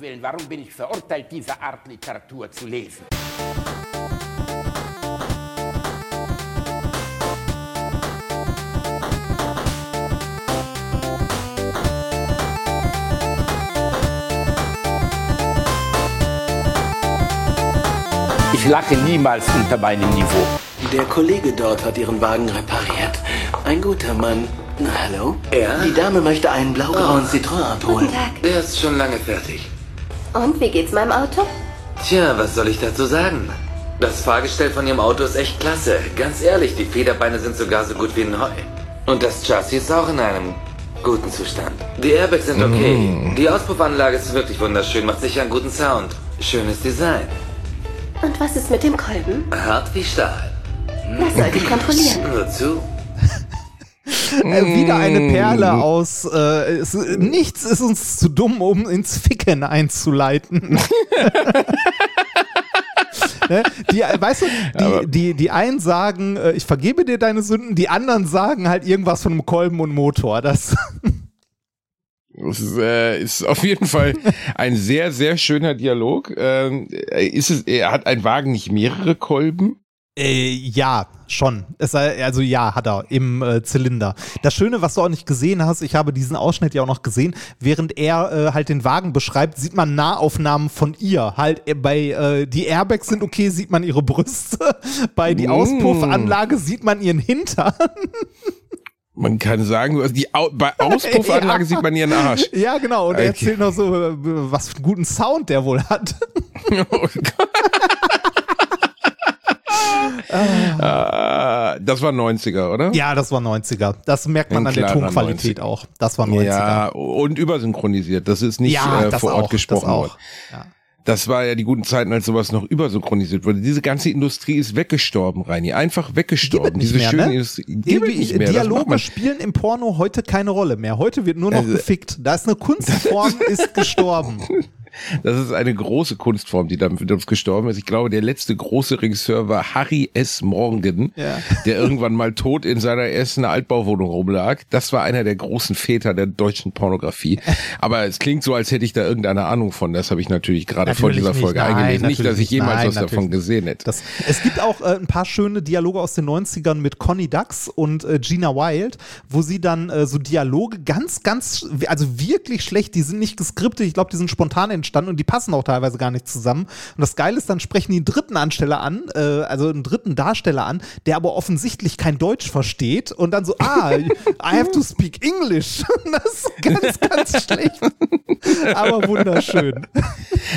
Willen, warum bin ich verurteilt, diese Art Literatur zu lesen? Ich lache niemals unter meinem Niveau. Der Kollege dort hat Ihren Wagen repariert. Ein guter Mann. Na, hallo? Ja? Die Dame möchte einen blaugrauen Citroën abholen. Guten Tag. Der ist schon lange fertig. Und wie geht's meinem Auto? Tja, was soll ich dazu sagen? Das Fahrgestell von Ihrem Auto ist echt klasse. Ganz ehrlich, die Federbeine sind sogar so gut wie neu. Und das Chassis ist auch in einem guten Zustand. Die Airbags sind okay. Die Auspuffanlage ist wirklich wunderschön, macht sicher einen guten Sound. Schönes Design. Und was ist mit dem Kolben? Hart wie Stahl. Das sollte ich kontrollieren. Wozu? Äh, wieder eine Perle aus äh, es, Nichts ist uns zu dumm, um ins Ficken einzuleiten. Ne? Die, äh, weißt du, die, die, die einen sagen, äh, ich vergebe dir deine Sünden, die anderen sagen halt irgendwas von einem Kolben und Motor. Das Das ist, äh, ist auf jeden Fall ein sehr, sehr schöner Dialog. Ähm, ist es, er hat ein Wagen nicht mehrere Kolben? Äh, ja, schon. Es also ja, hat er im äh, Zylinder. Das Schöne, was du auch nicht gesehen hast, ich habe diesen Ausschnitt ja auch noch gesehen, während er äh, halt den Wagen beschreibt, sieht man Nahaufnahmen von ihr. Halt äh, bei äh, die Airbags sind okay, sieht man ihre Brüste. bei die Mm. Auspuffanlage sieht man ihren Hintern. Man kann sagen, also die Au bei Auspuffanlage Ja. sieht man ihren Arsch. ja, genau. Und er Okay. erzählt noch so, äh, was für einen guten Sound der wohl hat. Oh Gott. Ah, das war 90er, oder? ja, das war 90er. Das merkt man Ein an der Tonqualität 90er. auch. Das war 90er. Ja, und übersynchronisiert. Das ist nicht äh, vor Ort gesprochen das worden. Ja. Das war ja die guten Zeiten, als sowas noch übersynchronisiert wurde. Diese ganze Industrie ist weggestorben, Reini. Einfach weggestorben. Diese mehr, schöne ne? Industrie. Irgendwie nicht mehr. Dialoge spielen im Porno heute keine Rolle mehr. Heute wird nur noch Also- gefickt. Da ist eine Kunstform, ist gestorben. Das ist eine große Kunstform, die damit uns gestorben ist. Ich glaube, der letzte große Regisseur war Harry S. Morgan, Ja. der irgendwann mal tot in seiner ersten Altbauwohnung rumlag. Das war einer der großen Väter der deutschen Pornografie. Aber es klingt so, als hätte ich da irgendeine Ahnung von. Das habe ich natürlich gerade vor dieser nicht. Folge Nein, eingelesen. Nicht, dass ich jemals nicht. was Nein, davon gesehen hätte. Das, es gibt auch äh, ein paar schöne Dialoge aus den 90ern mit Conny Dax und äh, Gina Wild, wo sie dann äh, so Dialoge ganz, ganz, also wirklich schlecht, die sind nicht geskriptet, ich glaube, die sind spontan entstanden und die passen auch teilweise gar nicht zusammen. Und das Geile ist, dann sprechen die einen dritten Ansteller an, äh, also einen dritten Darsteller an, der aber offensichtlich kein Deutsch versteht und dann so, ah, I have to speak English. das ist ganz, ganz schlecht. aber wunderschön.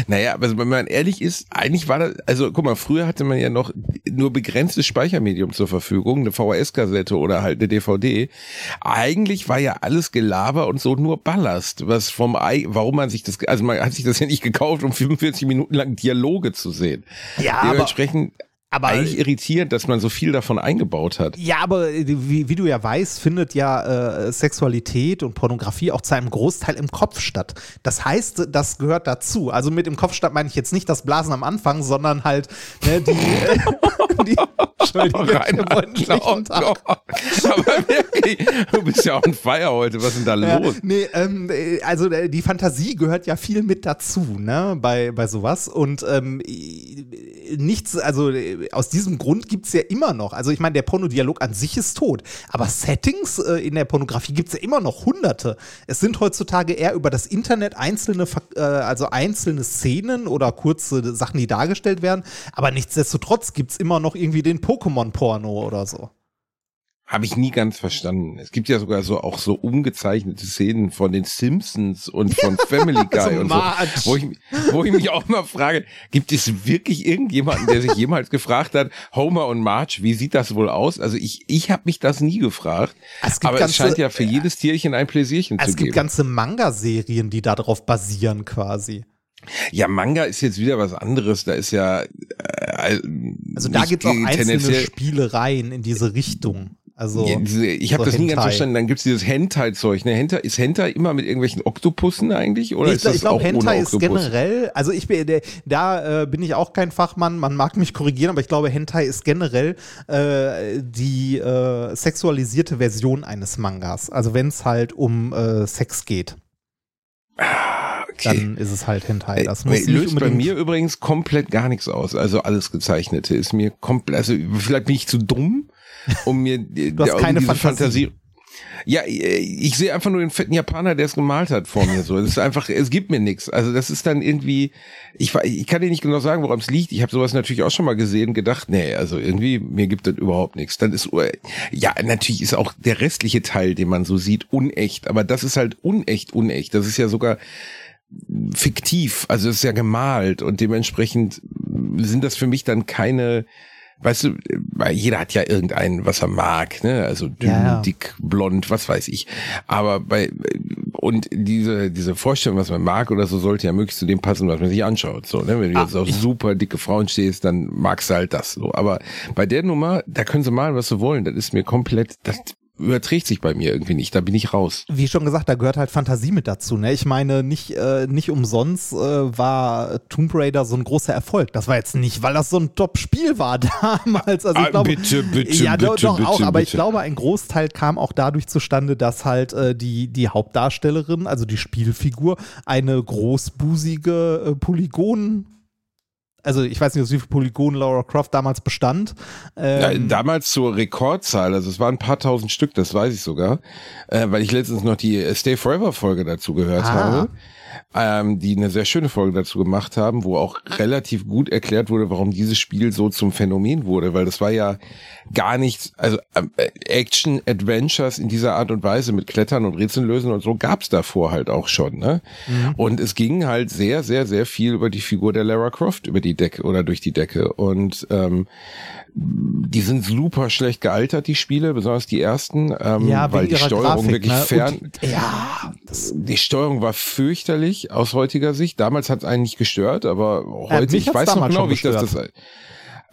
Naja, aber wenn man ehrlich ist, eigentlich war das, also guck mal, früher hatte man ja noch nur begrenztes Speichermedium zur Verfügung, eine VHS-Kassette oder halt eine DVD. Eigentlich war ja alles Gelaber und so nur Ballast, was vom warum man sich das, also man hat sich das ja nicht gekauft, um 45 Minuten lang Dialoge zu sehen. Ja, Dementsprechend aber- eigentlich irritierend, dass man so viel davon eingebaut hat. Ja, aber äh, wie, wie du ja weißt, findet ja äh, Sexualität und Pornografie auch zu einem Großteil im Kopf statt. Das heißt, das gehört dazu. Also mit im Kopf statt meine ich jetzt nicht das Blasen am Anfang, sondern halt ne, die, äh, die Entschuldigung, schlechten Tag. oh, aber wirklich, du bist ja on fire heute, was ist denn da Ja, los? nee, ähm, äh, also äh, die Fantasie gehört ja viel mit dazu, ne, bei, bei sowas. Und ähm, äh, nichts, also äh, aus diesem Grund gibt es ja immer noch. Also ich meine, der Pornodialog an sich ist tot. Aber Settings äh, in der Pornografie gibt es ja immer noch hunderte. Es sind heutzutage eher über das Internet einzelne, äh, also einzelne Szenen oder kurze Sachen, die dargestellt werden. Aber nichtsdestotrotz gibt es immer noch irgendwie den Pokémon-Porno oder so. Habe ich nie ganz verstanden. Es gibt ja sogar so auch so umgezeichnete Szenen von den Simpsons und von Family Guy So und so, Marge. wo ich, wo ich mich auch mal frage, gibt es wirklich irgendjemanden, der sich jemals gefragt hat, Homer und Marge, wie sieht das wohl aus? Also ich, ich habe mich das nie gefragt, Es gibt aber es ganze- scheint ja für jedes Tierchen ein Pläsierchen Es zu gibt geben. ganze Manga-Serien, die darauf basieren quasi. Ja, Manga ist jetzt wieder was anderes. Da ist ja äh, Also da gibt es auch einzelne Spielereien in diese Richtung. Also ich habe so das nie ganz verstanden. Dann gibt's dieses Hentai-Zeug. Ne? Hentai, ist Hentai immer mit irgendwelchen Oktopussen eigentlich? Oder ich, ist das ich glaube, auch Hentai ist generell, also ich bin, der, da äh, bin ich auch kein Fachmann, man mag mich korrigieren, aber ich glaube, Hentai ist generell äh, die äh, sexualisierte Version eines Mangas. Also wenn es halt um äh, Sex geht. dann ist es halt Hentai. Das muss nicht löst bei mir übrigens komplett gar nichts aus. Also alles Gezeichnete ist mir komplett, also vielleicht bin ich zu dumm, um mir du hast keine Fantasie. Ja, äh, ich sehe einfach nur den fetten Japaner, der es gemalt hat vor mir so. Es ist einfach, es gibt mir nichts. Also das ist dann irgendwie, ich, ich kann dir nicht genau sagen, woran es liegt. Ich habe sowas natürlich auch schon mal gesehen, gedacht, nee, also irgendwie mir gibt das überhaupt nichts. Dann ist äh, ja natürlich ist auch der restliche Teil, den man so sieht, unecht. Aber das ist halt unecht, unecht. Das ist ja sogar fiktiv, also es ist ja gemalt und dementsprechend sind das für mich dann keine, weißt du, weil jeder hat ja irgendeinen, was er mag, ne? Also dünn, Ja, dick, blond, was weiß ich. Aber bei und diese diese Vorstellung, was man mag oder so, sollte ja möglichst zu dem passen, was man sich anschaut. So, ne? Wenn du jetzt auf super dicke Frauen stehst, dann magst du halt das so. Aber bei der Nummer, da können sie malen, was sie wollen. Das ist mir komplett, das überträgt sich bei mir irgendwie nicht. Da bin ich raus. wie schon gesagt, da gehört halt Fantasie mit dazu. Ne? Ich meine, nicht, äh, nicht umsonst äh, war Tomb Raider so ein großer Erfolg. Das war jetzt nicht, weil das so ein Top-Spiel war damals. Also ich Ah, glaube, bitte, bitte, ja, doch, bitte, doch bitte, auch, aber ich bitte. glaube, ein Großteil kam auch dadurch zustande, dass halt äh, die, die Hauptdarstellerin, also die Spielfigur, eine großbusige äh, Polygon also ich weiß nicht, aus wie viel Polygonen Laura Croft damals bestand. Ja, Ähm, damals zur Rekordzahl, also es waren ein paar tausend Stück, das weiß ich sogar, äh, weil ich letztens noch die äh, Stay Forever Folge dazu gehört Ah. habe, ähm, die eine sehr schöne Folge dazu gemacht haben, wo auch relativ gut erklärt wurde, warum dieses Spiel so zum Phänomen wurde, weil das war ja gar nicht, also ähm, äh, Action Adventures in dieser Art und Weise mit Klettern und Rätseln lösen und so gab's davor halt auch schon, ne? Und es ging halt sehr, sehr, sehr viel über die Figur der Lara Croft über die Decke oder durch die Decke und ähm, die sind super schlecht gealtert, die Spiele, besonders die ersten, ähm, ja, weil die Steuerung Grafik, wirklich ne? fern, Und die, ja, die Steuerung war fürchterlich aus heutiger Sicht. Damals hat es einen nicht gestört, aber heute, mich ich weiß noch genau, wie ich das, das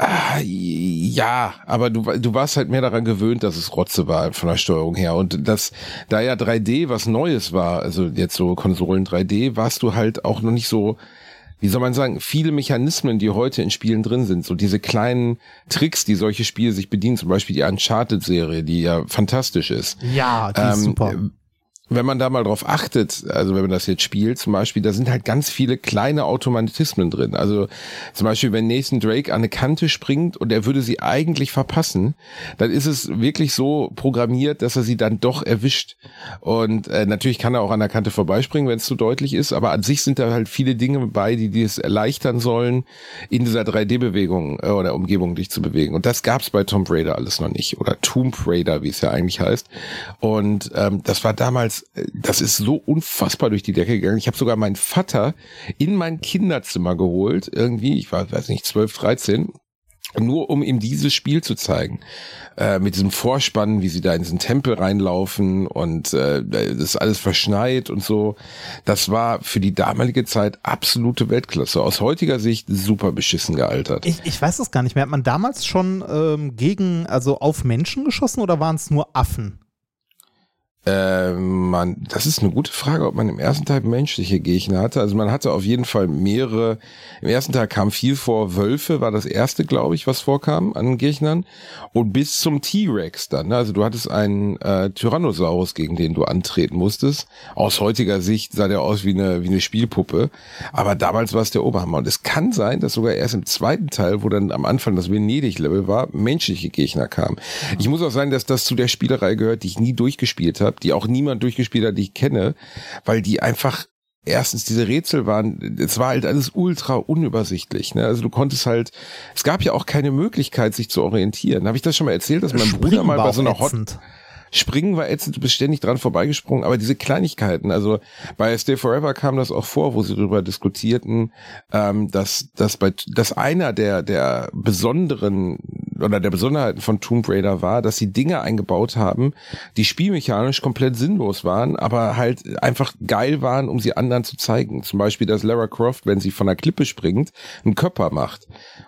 Ah, ja, aber du, du warst halt mehr daran gewöhnt, dass es Rotze war von der Steuerung her. Und das, da ja 3D was Neues war, also jetzt so Konsolen 3D, warst du halt auch noch nicht so, wie soll man sagen, viele Mechanismen, die heute in Spielen drin sind, so diese kleinen Tricks, die solche Spiele sich bedienen, zum Beispiel die Uncharted-Serie, die ja fantastisch ist. ja, die ist Ähm, super. Wenn man da mal drauf achtet, also wenn man das jetzt spielt, zum Beispiel, da sind halt ganz viele kleine Automatismen drin. Also zum Beispiel, wenn Nathan Drake an eine Kante springt und er würde sie eigentlich verpassen, dann ist es wirklich so programmiert, dass er sie dann doch erwischt. Und äh, natürlich kann er auch an der Kante vorbeispringen, wenn es zu deutlich ist, aber an sich sind da halt viele Dinge bei, die dir es erleichtern sollen, in dieser 3D-Bewegung äh, oder Umgebung dich zu bewegen. Und das gab's bei Tomb Raider alles noch nicht. Oder Tomb Raider, wie es ja eigentlich heißt. Und ähm, das war damals, äh, das ist so unfassbar durch die Decke gegangen. Ich habe sogar meinen Vater in mein Kinderzimmer geholt, irgendwie, ich war, weiß nicht, 12, 13, nur um ihm dieses Spiel zu zeigen. Äh, mit diesem Vorspann, wie sie da in diesen Tempel reinlaufen und äh, das alles verschneit und so. Das war für die damalige Zeit absolute Weltklasse. Aus heutiger Sicht super beschissen gealtert. Ich, ich weiß es gar nicht mehr. Hat man damals schon ähm, gegen, also auf Menschen geschossen oder waren es nur Affen? Ähm, man, das ist eine gute Frage, ob man im ersten Teil menschliche Gegner hatte. Also man hatte auf jeden Fall mehrere. Im ersten Teil kam viel vor. Wölfe war das erste, glaube ich, was vorkam an Gegnern. Und bis zum T-Rex dann. ne? Also du hattest einen äh, Tyrannosaurus, gegen den du antreten musstest. Aus heutiger Sicht sah der aus wie eine, wie eine Spielpuppe. Aber damals war es der Oberhammer. Und es kann sein, dass sogar erst im zweiten Teil, wo dann am Anfang das Venedig-Level war, menschliche Gegner kamen. Ich muss auch sagen, dass das zu der Spielerei gehört, die ich nie durchgespielt habe, die auch niemand durchgespielt hat, die ich kenne, weil die einfach erstens diese Rätsel waren, es war halt alles ultra unübersichtlich. Ne? Also du konntest halt, es gab ja auch keine Möglichkeit, sich zu orientieren. Habe ich das schon mal erzählt, dass mein Bruder Springen mal war bei so einer Hot. Springen war ätzend, du bist ständig dran vorbeigesprungen, aber diese Kleinigkeiten, also bei Stay Forever kam das auch vor, wo sie darüber diskutierten, ähm, dass, dass bei, dass einer der, der besonderen oder der Besonderheiten von Tomb Raider war, dass sie Dinge eingebaut haben, die spielmechanisch komplett sinnlos waren, aber halt einfach geil waren, um sie anderen zu zeigen. Zum Beispiel, dass Lara Croft, wenn sie von der Klippe springt, einen Körper macht.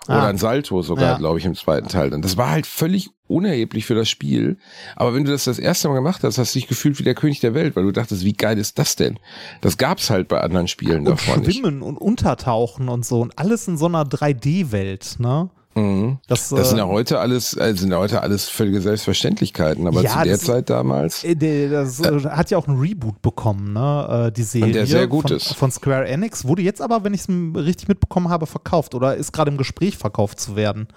Oder Ah. ein Salto sogar, Ja. glaube ich, im zweiten Teil. Dann. Das war halt völlig unerheblich für das Spiel. Aber wenn du das das erste Mal gemacht hast, hast du dich gefühlt wie der König der Welt, weil du dachtest, wie geil ist das denn? Das gab's halt bei anderen Spielen Und davon nicht. Schwimmen und Untertauchen und so und alles in so einer 3D-Welt, ne? Mhm. Das, Das sind äh, ja heute alles, äh, sind ja heute alles völlige Selbstverständlichkeiten, aber Ja, zu der das- Zeit damals. Äh, Das äh, hat ja auch einen Reboot bekommen, ne? äh, die Serie. der sehr gut von, ist. Von Square Enix. Wurde jetzt aber, wenn ich es richtig mitbekommen habe, verkauft oder ist gerade im Gespräch verkauft zu werden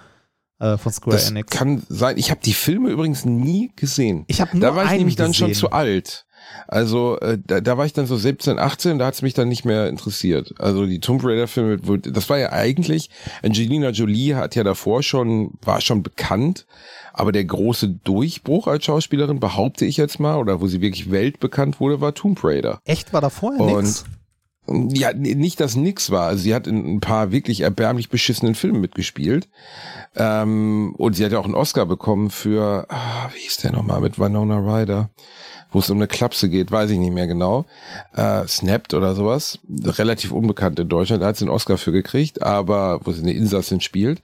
äh, von Square Das Enix. kann sein. Ich habe die Filme übrigens nie gesehen. Ich habe Da war ich nämlich dann schon gesehen. zu alt. Also äh, da, da war ich dann so 17, 18, da hat's mich dann nicht mehr interessiert. Also die Tomb Raider Filme, das war ja eigentlich, Angelina Jolie hat ja davor schon, war schon bekannt, aber der große Durchbruch als Schauspielerin, behaupte ich jetzt mal, oder wo sie wirklich weltbekannt wurde, war Tomb Raider. Echt, war da vorher Und nix? Ja, nicht, dass nix war. Also sie hat in ein paar wirklich erbärmlich beschissenen Filmen mitgespielt. Ähm, und sie hat ja auch einen Oscar bekommen für, ah, wie hieß der nochmal, mit Winona Ryder, wo es um eine Klapse geht, weiß ich nicht mehr genau. Äh, Snapped oder sowas. Relativ unbekannt in Deutschland. Da hat sie einen Oscar für gekriegt, aber wo sie eine Insassin spielt.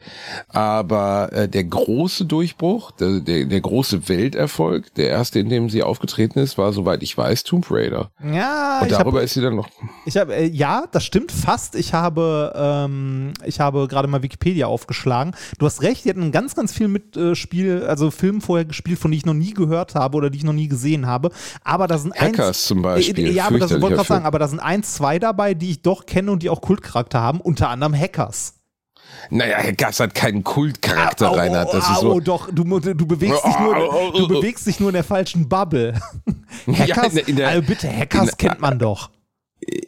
Aber äh, der große Durchbruch, der, der, der große Welterfolg, der erste, in dem sie aufgetreten ist, war, soweit ich weiß, Tomb Raider. Ja, Und darüber habe ist sie dann noch Ich habe, äh, ja, das stimmt fast. Ich habe, ähm, ich habe gerade mal Wikipedia aufgeschlagen. Du hast recht, die hatten ganz, ganz viel mit äh, Spiel, also Filmen vorher gespielt, von denen ich noch nie gehört habe oder die ich noch nie gesehen habe. Aber da sind Hackers eins, zum Beispiel, Äh, ja, aber das wollte ich sagen, aber da sind ein, zwei dabei, die ich doch kenne und die auch Kultcharakter haben, unter anderem Hackers. Naja, Gass hat keinen Kultcharakter, Au, Reinhard. Das au, ist so. doch, du, du bewegst dich nur, du bewegst dich nur in der falschen Bubble. Ja, Hackers, in der- in der- also bitte, Hackers in- kennt man doch.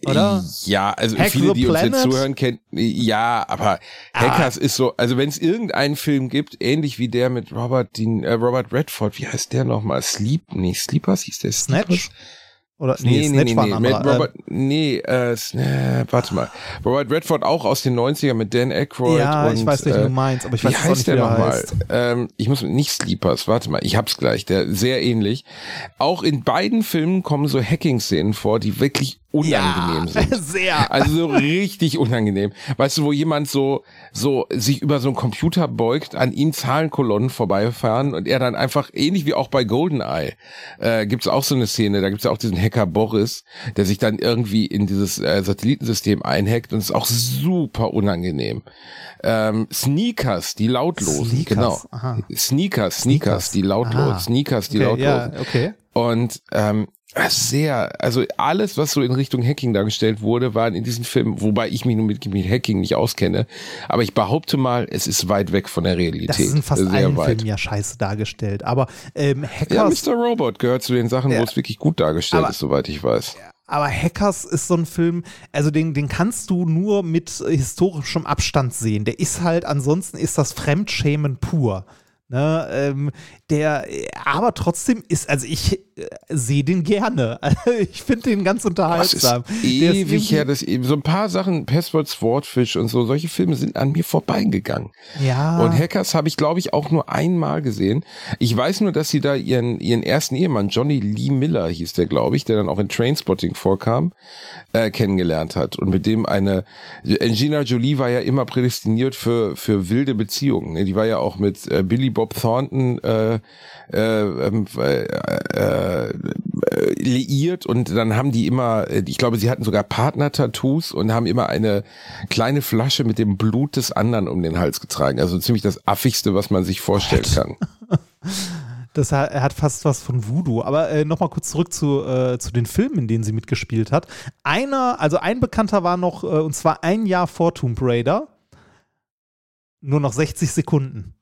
Oder? Ja, also Hack viele, die uns jetzt Planet? zuhören, kennen. Ja, aber Ah. Hackers ist so, also wenn es irgendeinen Film gibt, ähnlich wie der mit Robert, Dean, äh, Robert Redford, wie heißt der nochmal? Sleep, nee, Sleepers hieß der Snatch? Oder, Nee, nee, nee, Snatch war nee, ein mit anderer. Robert, nee, äh, warte mal. Robert Redford auch aus den 90ern mit Dan Aykroyd. Ja, und, ich weiß, welchen äh, du meinst, aber ich wie weiß auch heißt nicht, der wie er nochmal? Ähm, ich muss nicht Sleepers, warte mal, ich hab's gleich, der sehr ähnlich. Auch in beiden Filmen kommen so Hacking-Szenen vor, die wirklich unangenehm ja, sind. sehr. Also so richtig unangenehm. Weißt du, wo jemand so, so sich über so einen Computer beugt, an ihm Zahlenkolonnen vorbeifahren und er dann einfach, ähnlich wie auch bei GoldenEye, äh, gibt's auch so eine Szene, da gibt's ja auch diesen Hacker Boris, der sich dann irgendwie in dieses äh, Satellitensystem einhackt und ist auch super unangenehm. Ähm, Sneakers, die lautlosen, Sneakers, genau. aha. Sneakers, Sneakers, Sneakers. die lautlosen. Sneakers, die okay, lautlosen. ja, okay. Und ähm, sehr, also alles, was so in Richtung Hacking dargestellt wurde, waren in diesen Filmen, wobei ich mich nun mit, mit Hacking nicht auskenne, aber ich behaupte mal, es ist weit weg von der Realität. Das ist in fast Sehr allen weit. Filmen ja scheiße dargestellt. Aber ähm, Ja, Hackers, Mr. Robot gehört zu den Sachen, Ja. wo es wirklich gut dargestellt Aber- ist, soweit ich weiß. aber Hackers ist so ein Film, also den, den kannst du nur mit historischem Abstand sehen. Der ist halt, ansonsten ist das Fremdschämen pur. Ne, ähm, der, aber trotzdem ist, also ich äh, sehe den gerne. ich finde den ganz Das unterhaltsam. Der ist ewig her, dass so ein paar Sachen, Password Swordfish und so, solche Filme sind an mir vorbeigegangen. Ja. Und Hackers habe ich, glaube ich, auch nur einmal gesehen. Ich weiß nur, dass sie da ihren, ihren ersten Ehemann, Johnny Lee Miller hieß der, glaube ich, der dann auch in Trainspotting vorkam, äh, kennengelernt hat. Und mit dem eine, Angelina Jolie war ja immer prädestiniert für, für wilde Beziehungen. ne? Die war ja auch mit äh, Billy Bob Thornton äh, äh, ähm, äh, äh, äh, liiert und dann haben die immer, äh, ich glaube, sie hatten sogar Partner-Tattoos und haben immer eine kleine Flasche mit dem Blut des anderen um den Hals getragen. Also ziemlich das affigste, was man sich vorstellen kann. Das hat, er hat fast was von Voodoo. Aber äh, nochmal kurz zurück zu, äh, zu den Filmen, in denen sie mitgespielt hat. Einer, also ein Bekannter war noch, äh, und zwar ein Jahr vor Tomb Raider. Nur noch 60 Sekunden.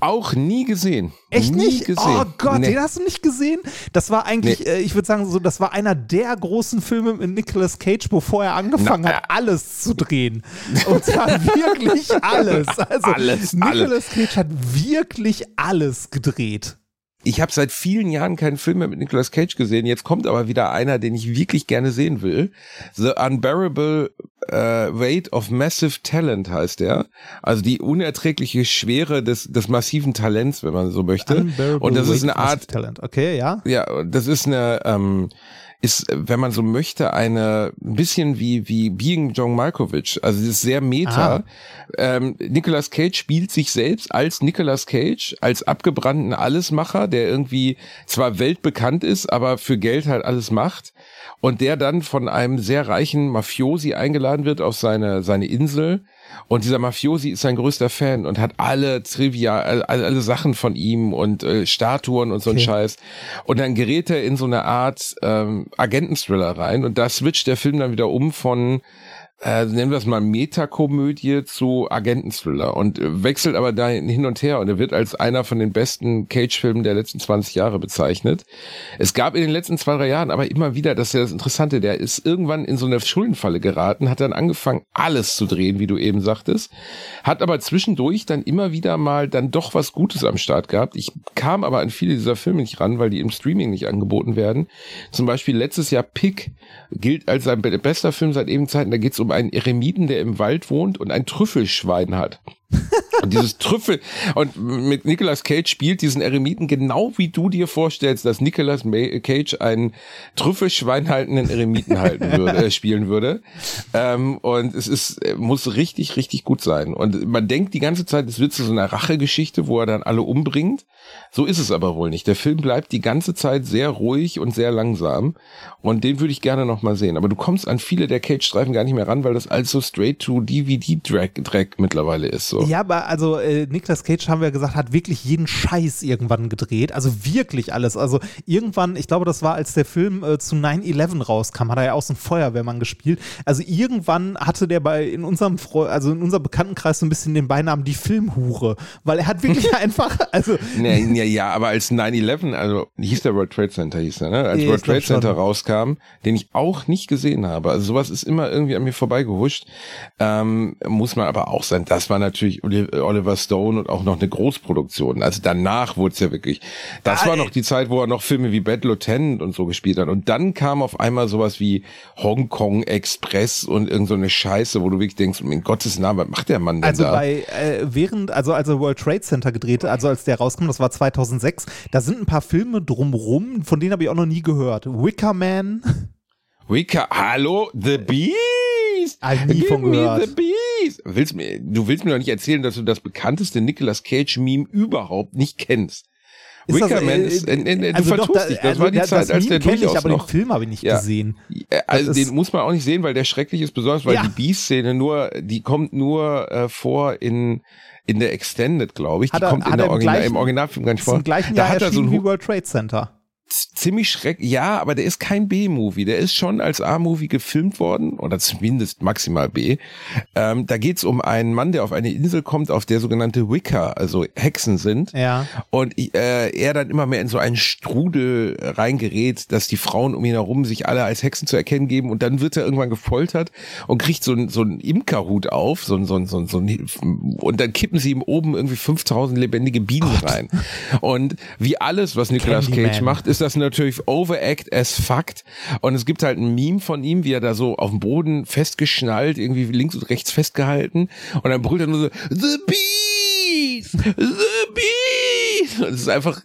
Auch nie gesehen. Echt nie nicht? Gesehen. Oh Gott, Nee. den hast du nicht gesehen? Das war eigentlich, Nee. äh, ich würde sagen, so, das war einer der großen Filme mit Nicolas Cage, bevor er angefangen Na, hat, alles zu drehen. Und zwar wirklich alles. Also Alles, Nicolas Cage hat wirklich alles gedreht. Ich habe seit vielen Jahren keinen Film mehr mit Nicolas Cage gesehen. Jetzt kommt aber wieder einer, den ich wirklich gerne sehen will. The Unbearable äh, Weight of Massive Talent heißt der. Also die unerträgliche Schwere des, des massiven Talents, wenn man so möchte. Unbearable Und das ist Weight eine of Massive Art, Talent. Okay, ja. ja, das ist eine, ähm, ist, wenn man so möchte, eine ein bisschen wie wie Being John Malkovich. Also es ist sehr meta. Ah. Ähm, Nicolas Cage spielt sich selbst als Nicolas Cage, als abgebrannten Allesmacher, der irgendwie zwar weltbekannt ist, aber für Geld halt alles macht. Und der dann von einem sehr reichen Mafiosi eingeladen wird auf seine, seine Insel, Und dieser Mafiosi ist sein größter Fan und hat alle Trivia, alle, alle Sachen von ihm und äh, Statuen und so ein Okay. Scheiß. Und dann gerät er in so eine Art ähm, Agenten-Thriller rein und da switcht der Film dann wieder um von äh, nennen wir es mal Metakomödie zu Agenten-Thriller und äh, wechselt aber da hin und her und er wird als einer von den besten Cage-Filmen der letzten 20 Jahre bezeichnet. Es gab in den letzten zwei, drei Jahren aber immer wieder, das ist ja das Interessante, der ist irgendwann in so eine Schuldenfalle geraten, hat dann angefangen, alles zu drehen, wie du eben sagtest, hat aber zwischendurch dann immer wieder mal dann doch was Gutes am Start gehabt. Ich kam aber an viele dieser Filme nicht ran, weil die im Streaming nicht angeboten werden. Zum Beispiel letztes Jahr Pick gilt als sein be- bester Film seit ewigen Zeiten. Da geht es um einen Eremiten, der im Wald wohnt und ein Trüffelschwein hat. Und dieses Trüffel, und mit Nicolas Cage spielt diesen Eremiten genau wie du dir vorstellst, dass Nicolas Cage einen Trüffelschwein haltenden Eremiten halten würde, äh, spielen würde. Ähm, und es ist, äh, muss richtig, richtig gut sein. Und man denkt die ganze Zeit, es wird zu so einer Rachegeschichte, wo er dann alle umbringt. So ist es aber wohl nicht. Der Film bleibt die ganze Zeit sehr ruhig und sehr langsam. Und den würde ich gerne noch mal sehen. Aber du kommst an viele der Cage-Streifen gar nicht mehr ran, weil das alles so straight to DVD-Dreck mittlerweile ist. So. Ja, aber also äh, Nicolas Cage, haben wir gesagt, hat wirklich jeden Scheiß irgendwann gedreht. Also wirklich alles. Also irgendwann, ich glaube, das war, als der Film äh, zu 9-11 rauskam, hat er ja auch so einen Feuerwehrmann gespielt. Also irgendwann hatte der bei in unserem Freu also in unserem Bekanntenkreis so ein bisschen den Beinamen die Filmhure. Weil er hat wirklich einfach, also Nee, ja, ja, aber als 9-11, also hieß der World Trade Center, hieß der, ne? Als Ja, World Trade Center schon. rauskam, den ich auch nicht gesehen habe. Also sowas ist immer irgendwie an mir vorbeigehuscht. Ähm, muss man aber auch sein. Das war natürlich Oli- Oliver Stone und auch noch eine Großproduktion. Also danach wurde es ja wirklich. Das Ah, war ey. noch die Zeit, wo er noch Filme wie Bad Lieutenant und so gespielt hat. Und dann kam auf einmal sowas wie Hong Kong Express und irgend so eine Scheiße, wo du wirklich denkst, in Gottes Namen, was macht der Mann denn Also da? bei äh, während, also als er World Trade Center gedreht also als der rauskam, das war 2006, da sind ein paar Filme drumrum, von denen habe ich auch noch nie gehört. Wicker Man, Wicca, hallo, The Beast! Nie Give von me gehört. The Beast! Willst mir, du willst mir doch nicht erzählen, dass du das bekannteste Nicolas Cage-Meme überhaupt nicht kennst. Ist das, Wicker Man äh, ist, äh, äh, du also doch, vertust da- dich, das also war die das Zeit, als Meme der kenn durchaus ich, aber noch... den Film habe ich nicht Ja. gesehen. Also Das den muss man auch nicht sehen, weil der schrecklich ist, besonders weil Ja. die Beast-Szene nur, die kommt nur äh, vor in in der Extended, glaube ich. Die Hat er- kommt hat in der er im Original, gleichen- im Originalfilm gar nicht vor. im gleichen da Jahr hat er so ein wie World Trade Center. Ziemlich schreck. Ja, aber der ist kein B-Movie. Der ist schon als A-Movie gefilmt worden oder zumindest maximal B. Ähm, da geht's um einen Mann, der auf eine Insel kommt, auf der sogenannte Wicca, also Hexen sind. Ja. Und äh, er dann immer mehr in so einen Strudel reingerät, dass die Frauen um ihn herum sich alle als Hexen zu erkennen geben und dann wird er irgendwann gefoltert und kriegt so einen so einen Imkerhut auf, so ein so ein so ein, so ein und dann kippen sie ihm oben irgendwie 5000 lebendige Bienen rein. Und wie alles, was Nicolas. Cage macht, ist das natürlich overact as fact. Und es gibt halt ein Meme von ihm, wie er da so auf dem Boden festgeschnallt, irgendwie links und rechts festgehalten. Und dann brüllt er nur so, The Beast! The Beast! Und es ist einfach,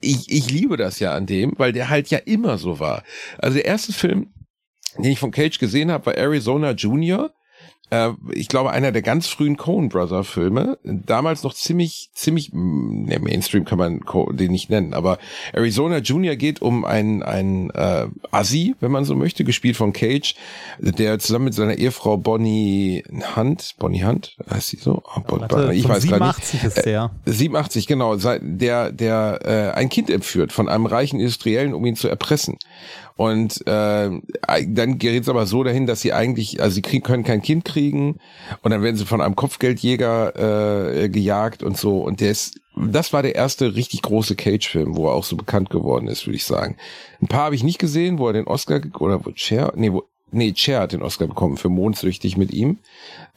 ich, ich liebe das ja an dem, weil der halt ja immer so war. Also der erste Film, den ich von Cage gesehen habe, war Arizona Junior. Äh, ich glaube, einer der ganz frühen Coen Brother Filme. Damals noch ziemlich, ziemlich, ne, Mainstream kann man den nicht nennen, aber Arizona Junior geht um einen, einen äh, Assi, wenn man so möchte, gespielt von Cage, der zusammen mit seiner Ehefrau Bonnie Hunt, Bonnie Hunt, heißt sie so? Oh, Bon- Warte, ich weiß gerade nicht. 87 ist der. 87, genau, der, der äh, ein Kind entführt von einem reichen Industriellen, um ihn zu erpressen. Und äh, dann gerät es aber so dahin, dass sie eigentlich, also sie kriegen, können kein Kind kriegen und dann werden sie von einem Kopfgeldjäger äh, gejagt und so. Und der ist, das war der erste richtig große Cage-Film, wo er auch so bekannt geworden ist, würde ich sagen. Ein paar habe ich nicht gesehen, wo er den Oscar oder wo Cher, nee, wo, nee, Cher hat den Oscar bekommen für Mondsüchtig mit ihm.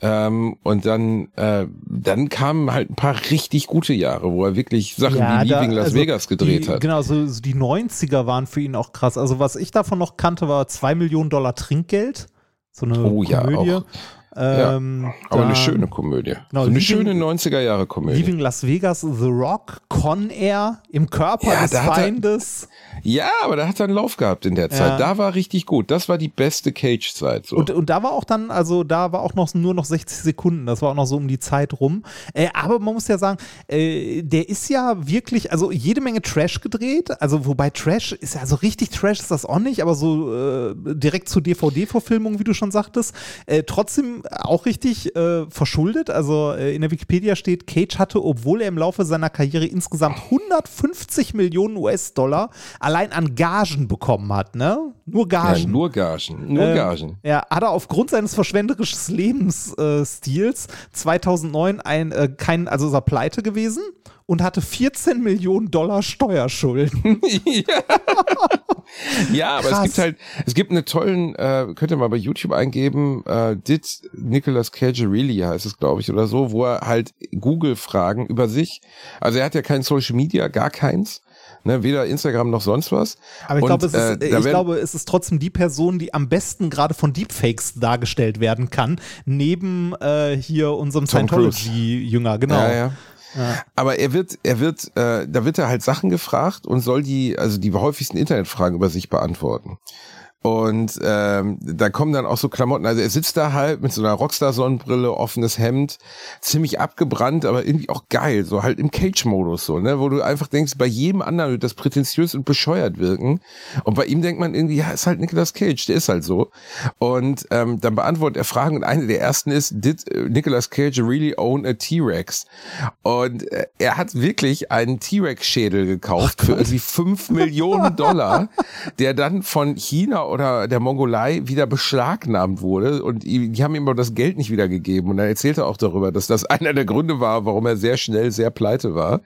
Ähm, und dann, äh, dann kamen halt ein paar richtig gute Jahre, wo er wirklich Sachen wie da- Leaving Las also Vegas gedreht die, hat. Genau, so, so die 90er waren für ihn auch krass. Also was ich davon noch kannte, war 2 Millionen Dollar Trinkgeld. So eine Oh ja, Komödie. auch. Ähm, Aber eine dann schöne Komödie. Genau, so eine schöne 90er Jahre Komödie. Leaving Las Vegas, The Rock, Con Air, im Körper Ja, des da hat er- Feindes. Ja, aber da hat er einen Lauf gehabt in der Zeit. Ja. Da war richtig gut. Das war die beste Cage-Zeit. So. Und, und da war auch dann, also da war auch noch nur noch 60 Sekunden, das war auch noch so um die Zeit rum. Äh, aber man muss ja sagen, äh, der ist ja wirklich, also jede Menge Trash gedreht, also wobei Trash ist ja so richtig Trash ist das auch nicht, aber so äh, direkt zur DVD-Verfilmung, wie du schon sagtest. Äh, trotzdem auch richtig äh, verschuldet. Also äh, in der Wikipedia steht, Cage hatte, obwohl er im Laufe seiner Karriere insgesamt 150 Millionen US-Dollar allein an Gagen bekommen hat, ne? Nur Gagen. Ja, nur Gagen. Nur Ähm, Gagen. Ja, hat er aufgrund seines verschwenderischen Lebensstils 2009 ein, äh, kein, also ist er pleite gewesen und hatte 14 Millionen Dollar Steuerschulden. Ja, aber Krass. es gibt halt, es gibt einen tollen, äh, könnt ihr mal bei YouTube eingeben, äh, Did Nicolas Cage really heißt es, glaube ich, oder so, wo er halt Google-Fragen über sich, also er hat ja kein Social Media, gar keins, ne, weder Instagram noch sonst was. Aber ich, Und, glaube, es ist, äh, ich glaube, es ist trotzdem die Person, die am besten gerade von Deepfakes dargestellt werden kann, neben äh, hier unserem. Scientology-Jünger, genau. Ja, ja. Aber er wird, er wird, äh, da wird er halt Sachen gefragt und soll die, also die häufigsten Internetfragen über sich beantworten. Und ähm, da kommen dann auch so Klamotten. Also er sitzt da halt mit so einer Rockstar-Sonnenbrille, offenes Hemd, ziemlich abgebrannt, aber irgendwie auch geil, so halt im Cage-Modus so, ne, wo du einfach denkst, bei jedem anderen wird das prätentiös und bescheuert wirken. Und bei ihm denkt man irgendwie, ja, ist halt Nicolas Cage, der ist halt so. Und ähm, dann beantwortet er Fragen und eine der ersten ist, did äh, Nicolas Cage really own a T-Rex? Und äh, er hat wirklich einen T-Rex-Schädel gekauft für irgendwie 5 Millionen Dollar, der dann von China oder der Mongolei wieder beschlagnahmt wurde und die haben ihm aber das Geld nicht wiedergegeben. Und er auch darüber, dass das einer der Gründe war, warum er sehr schnell sehr pleite war.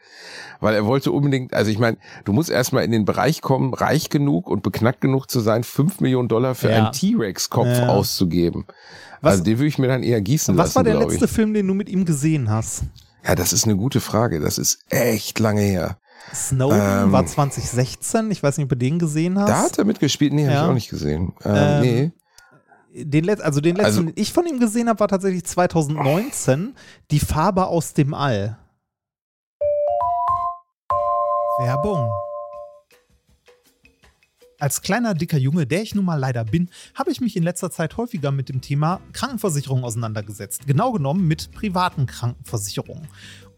Weil er wollte unbedingt, also ich meine, du musst erstmal in den Bereich kommen, reich genug und beknackt genug zu sein, 5 Millionen Dollar für Ja. einen T-Rex-Kopf Ja. auszugeben. Was- also den würde ich mir dann eher gießen Was lassen, war der letzte. Film, den du mit ihm gesehen hast? Ja, das ist eine gute Frage. Das ist echt lange her. Snowden Ähm. war 2016. Ich weiß nicht, ob du den gesehen hast. Da hat er mitgespielt? Nee, habe Ja. ich auch nicht gesehen. Ähm, Ähm, nee. Den Let also den letzten, Also- den ich von ihm gesehen habe, war tatsächlich 2019. Die Farbe aus dem All. Werbung. Als kleiner, dicker Junge, der ich nun mal leider bin, habe ich mich in letzter Zeit häufiger mit dem Thema Krankenversicherung auseinandergesetzt. Genau genommen mit privaten Krankenversicherungen.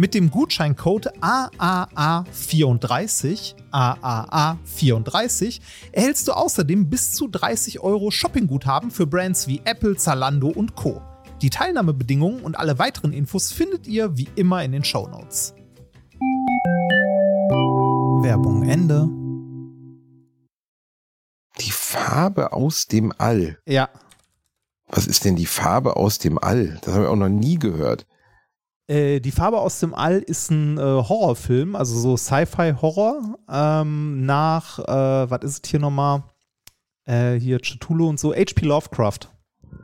Mit dem Gutscheincode AAA34, AAA34, erhältst du außerdem bis zu 30 Euro Shoppingguthaben für Brands wie Apple, Zalando und Co. Die Teilnahmebedingungen und alle weiteren Infos findet ihr wie immer in den Shownotes. Werbung Ende. Die Farbe aus dem All. Ja, Was ist denn die Farbe aus dem All? Das habe ich auch noch nie gehört. Äh, die Farbe aus dem All ist ein äh, Horrorfilm, also so Sci-Fi-Horror ähm, nach, äh, was ist es hier nochmal? Äh, hier Cthulhu und so, H.P. Lovecraft.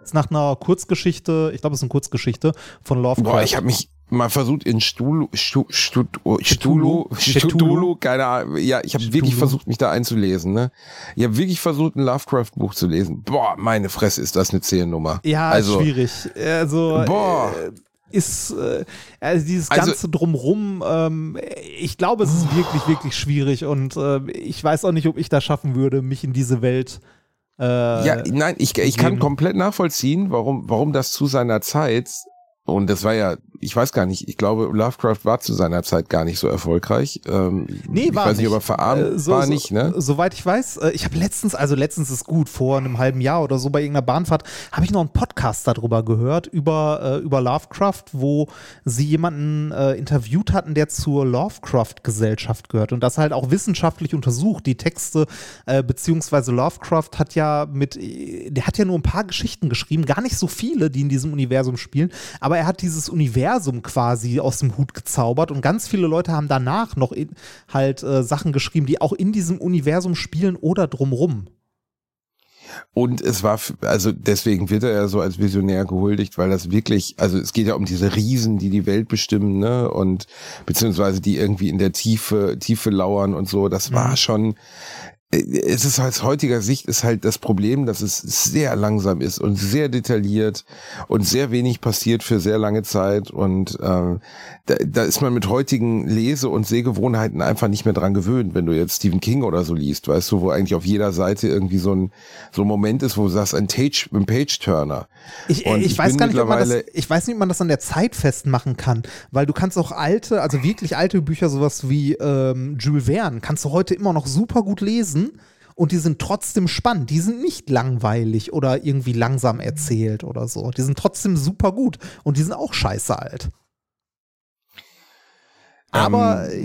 Ist nach einer Kurzgeschichte, ich glaube, es ist eine Kurzgeschichte von Lovecraft. Boah, ich habe mich mal versucht in Stulu, Stu, Stu, oh? Stulu, Stulu, keine Ahnung. Ja, ich habe wirklich versucht, mich da einzulesen. Ne? Ich habe wirklich versucht, ein Lovecraft-Buch zu lesen. Boah, meine Fresse, ist das eine Zehennummer. ja, also, schwierig. Also, Boah. Äh, ist, äh, also dieses Also- ganze Drumrum, ähm, ich glaube, es ist wirklich, wirklich schwierig und äh, ich weiß auch nicht, ob ich das schaffen würde, mich in diese Welt äh, Ja, nein, ich, ich kann komplett nachvollziehen, warum, warum das zu seiner Zeit, und das war ja, ich weiß gar nicht, ich glaube, Lovecraft war zu seiner Zeit gar nicht so erfolgreich. Ähm, Nee, ich war weiß nicht, nicht. ob er verarmt Äh, so- war so- nicht, ne? Soweit ich weiß, äh, ich habe letztens, also letztens ist gut, vor einem halben Jahr oder so bei irgendeiner Bahnfahrt, habe ich noch einen Podcast darüber gehört, über, äh, über Lovecraft, wo sie jemanden äh, interviewt hatten, der zur Lovecraft-Gesellschaft gehört und das halt auch wissenschaftlich untersucht, die Texte, äh, beziehungsweise Lovecraft hat ja mit, äh, der hat ja nur ein paar Geschichten geschrieben, gar nicht so viele, die in diesem Universum spielen, aber aber er hat dieses Universum quasi aus dem Hut gezaubert und ganz viele Leute haben danach noch in, halt äh, Sachen geschrieben, die auch in diesem Universum spielen oder drumrum. Und es war, also deswegen wird er ja so als Visionär gehuldigt, weil das wirklich, also es geht ja um diese Riesen, die die Welt bestimmen, ne, und beziehungsweise die irgendwie in der Tiefe, Tiefe lauern und so. Das war schon, äh, es ist aus heutiger Sicht ist halt das Problem, dass es sehr langsam ist und sehr detailliert und sehr wenig passiert für sehr lange Zeit. Und ähm, da, da ist man mit heutigen Lese- und Sehgewohnheiten einfach nicht mehr dran gewöhnt, wenn du jetzt Stephen King oder so liest, weißt du, wo eigentlich auf jeder Seite irgendwie so ein so ein Moment ist, wo du sagst, ein Page, ein Page-Turner. Ich, ich, ich weiß gar nicht, ob man das, ich weiß nicht, ob man das an der Zeit festmachen kann, weil du kannst auch alte, also wirklich alte Bücher, sowas wie ähm, Jules Verne, kannst du heute immer noch super gut lesen und die sind trotzdem spannend. Die sind nicht langweilig oder irgendwie langsam erzählt oder so. Die sind trotzdem super gut und die sind auch scheiße alt. Aber äh,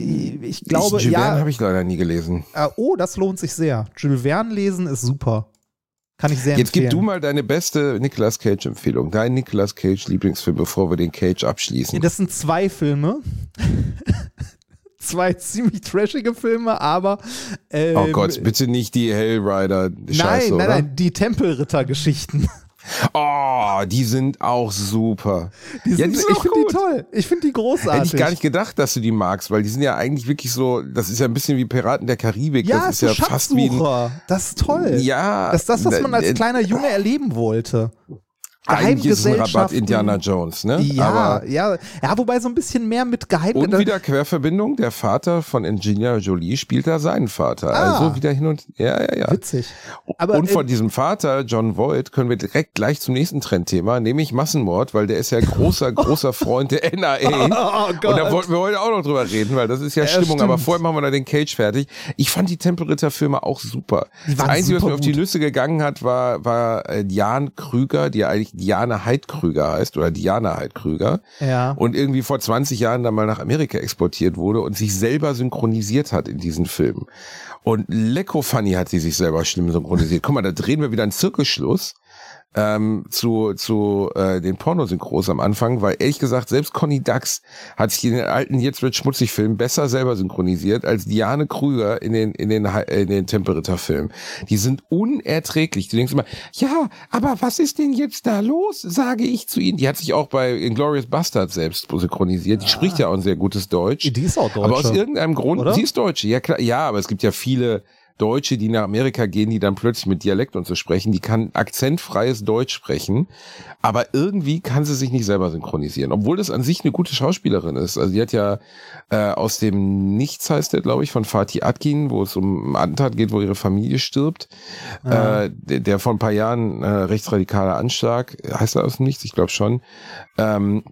ich glaube, ich, Jules Verne ja, habe ich leider nie gelesen. äh, oh, das lohnt sich sehr. Jules Verne lesen ist super. Kann ich sehr Jetzt empfehlen. gib du mal deine beste Nicolas Cage Empfehlung, dein Nicolas Cage Lieblingsfilm, bevor wir den Cage abschließen. Das sind zwei Filme. zwei ziemlich trashige Filme, aber. Ähm, oh Gott, bitte nicht die Hellrider Nein, nein, nein, die Tempelritter-Geschichten. Oh, die sind auch super. Die Ja, sind, die sind ich finde die toll. Ich finde die großartig. Hätte ich gar nicht gedacht, dass du die magst, weil die sind ja eigentlich wirklich so, das ist ja ein bisschen wie Piraten der Karibik. ja, das ist ja fast wie ein. Das ist toll. Ja, Das ist das, was man als äh, kleiner Junge erleben wollte. Eigentlich Geheimgesellschaften. Indiana Jones, ne? Ja, Aber ja, ja, wobei so ein bisschen mehr mit Geheim. und wieder Querverbindung, der Vater von Angelina Jolie spielt da seinen Vater. Ah. Also wieder hin und ja, ja, ja. Witzig. Aber und von äh, diesem Vater, John Voight, können wir direkt gleich zum nächsten Trendthema, nämlich Massenmord, weil der ist ja großer, großer Freund der NRA. Oh und Gott. da wollten wir heute auch noch drüber reden, weil das ist ja, Ja, Stimmung. Aber stimmt. vorher machen wir noch den Cage fertig. Ich fand die Tempelritter-Filme auch super. Die Das waren Einzige, was super mir auf die. Nüsse gegangen hat, war, war äh, Diane Krüger, die ja eigentlich Diane Heidkrüger heißt, oder Diana Heidkrüger. Ja. Und irgendwie vor 20 Jahren dann mal nach Amerika exportiert wurde und sich selber synchronisiert hat in diesen Filmen. Und Lecko Funny hat sie sich selber schlimm synchronisiert. Guck mal, da drehen wir wieder einen Zirkelschluss ähm, zu, zu äh, den Pornosynchros am Anfang, weil ehrlich gesagt, selbst Conny Dax hat sich in den alten Jetzt wird schmutzig Film besser selber synchronisiert als Diane Krüger in den, in den, in den Tempelritter-Filmen. Die sind unerträglich. Du denkst immer, ja, aber was ist denn jetzt da los, sage ich zu ihnen. Die hat sich auch bei Inglourious Bastards selbst synchronisiert. Die spricht ja auch ein sehr gutes Deutsch. Die ist auch Aber aus Deutsche, irgendeinem Grund, oder? sie ist Deutsche, ja klar, ja, aber es gibt ja viele Deutsche, die nach Amerika gehen, die dann plötzlich mit Dialekt und so sprechen, die kann akzentfreies Deutsch sprechen, aber irgendwie kann sie sich nicht selber synchronisieren, obwohl das an sich eine gute Schauspielerin ist. Also die hat ja äh, aus dem Nichts heißt der, glaube ich, von Fatih Atkin, wo es um einen Attentat geht, wo ihre Familie stirbt, äh, der, der vor ein paar Jahren äh, rechtsradikaler Anschlag, heißt er aus dem Nichts, ich glaube schon, ähm,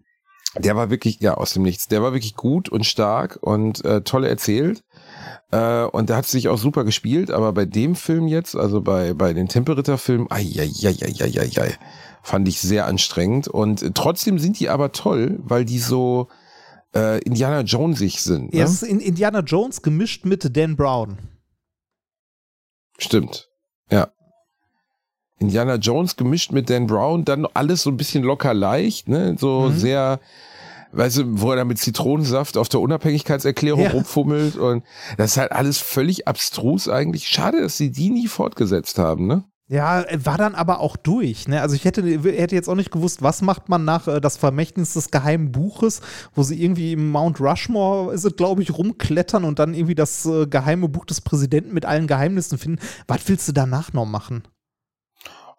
der war wirklich, ja, aus dem Nichts. Der war wirklich gut und stark und äh, toll erzählt. Äh, und der hat sich auch super gespielt, aber bei dem Film jetzt, also bei, bei den Tempelritter-Filmen, ai, fand ich sehr anstrengend. Und äh, trotzdem sind die aber toll, weil die so äh, Indiana Jonesig sind. Ne? Ja, es ist in Indiana Jones gemischt mit Dan Brown. Stimmt. Ja. Indiana Jones gemischt mit Dan Brown, dann alles so ein bisschen locker leicht, ne? So Mhm. sehr, weißt du, wo er da mit Zitronensaft auf der Unabhängigkeitserklärung Ja. rumfummelt und das ist halt alles völlig abstrus eigentlich. Schade, dass sie die nie fortgesetzt haben, ne? Ja, war dann aber auch durch. Ne? Also ich hätte, hätte jetzt auch nicht gewusst, was macht man nach äh, das Vermächtnis des geheimen Buches, wo sie irgendwie im Mount Rushmore, ist es glaube ich, rumklettern und dann irgendwie das äh, geheime Buch des Präsidenten mit allen Geheimnissen finden. Was willst du danach noch machen?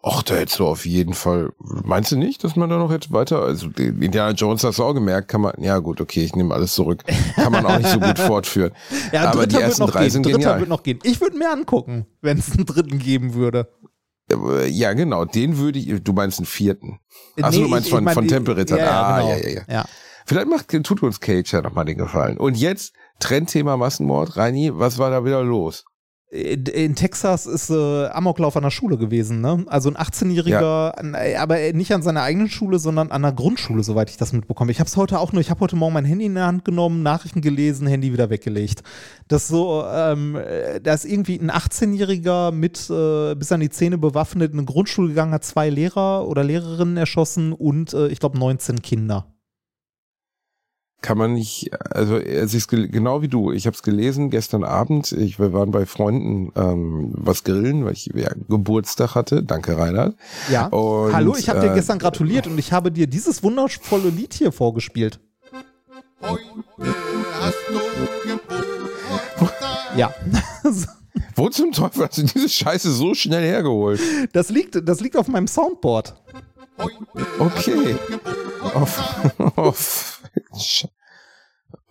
Och, da hättest du auf jeden Fall, meinst du nicht, dass man da noch jetzt weiter, also Indiana Jones hast du auch gemerkt, kann man, ja gut, okay, ich nehme alles zurück, kann man auch nicht so gut fortführen. Ja, Aber die ersten drei gehen. sind Dritter genial. wird noch gehen. Ich würde mir angucken, wenn es einen dritten geben würde. Äh, Ja, genau, den würde ich, du meinst einen vierten. Achso, Nee, du meinst ich- von, ich mein, von Tempelritter. Ja, ja, ah, genau. ja, ja, ja. ja. Vielleicht macht, tut uns Cage ja nochmal den Gefallen. Und jetzt, Trendthema Massenmord. Reini, was war da wieder los? In, in Texas ist äh, Amoklauf an der Schule gewesen, ne? Also ein 18-Jähriger, an- äh, aber nicht an seiner eigenen Schule, sondern an der Grundschule, soweit ich das mitbekomme. Ich habe es heute auch nur, ich habe heute Morgen mein Handy in der Hand genommen, Nachrichten gelesen, Handy wieder weggelegt. Das so, ähm, äh, da ist irgendwie ein 18-Jähriger mit äh, bis an die Zähne bewaffnet in eine Grundschule gegangen, hat zwei Lehrer oder Lehrerinnen erschossen und äh, ich glaube 19 Kinder. Kann man nicht, also es ist genau wie du. Ich habe es gelesen gestern Abend. Ich, wir waren bei Freunden ähm, was grillen, weil ich ja, Geburtstag hatte. Danke, Reinhard. Ja. Und, Hallo, ich habe dir äh, gestern gratuliert und ich habe dir dieses wundervolle Lied hier vorgespielt. Ja. Wo zum Teufel hast du diese Scheiße so schnell hergeholt? Das liegt, das liegt auf meinem Soundboard. Okay. Auf, auf,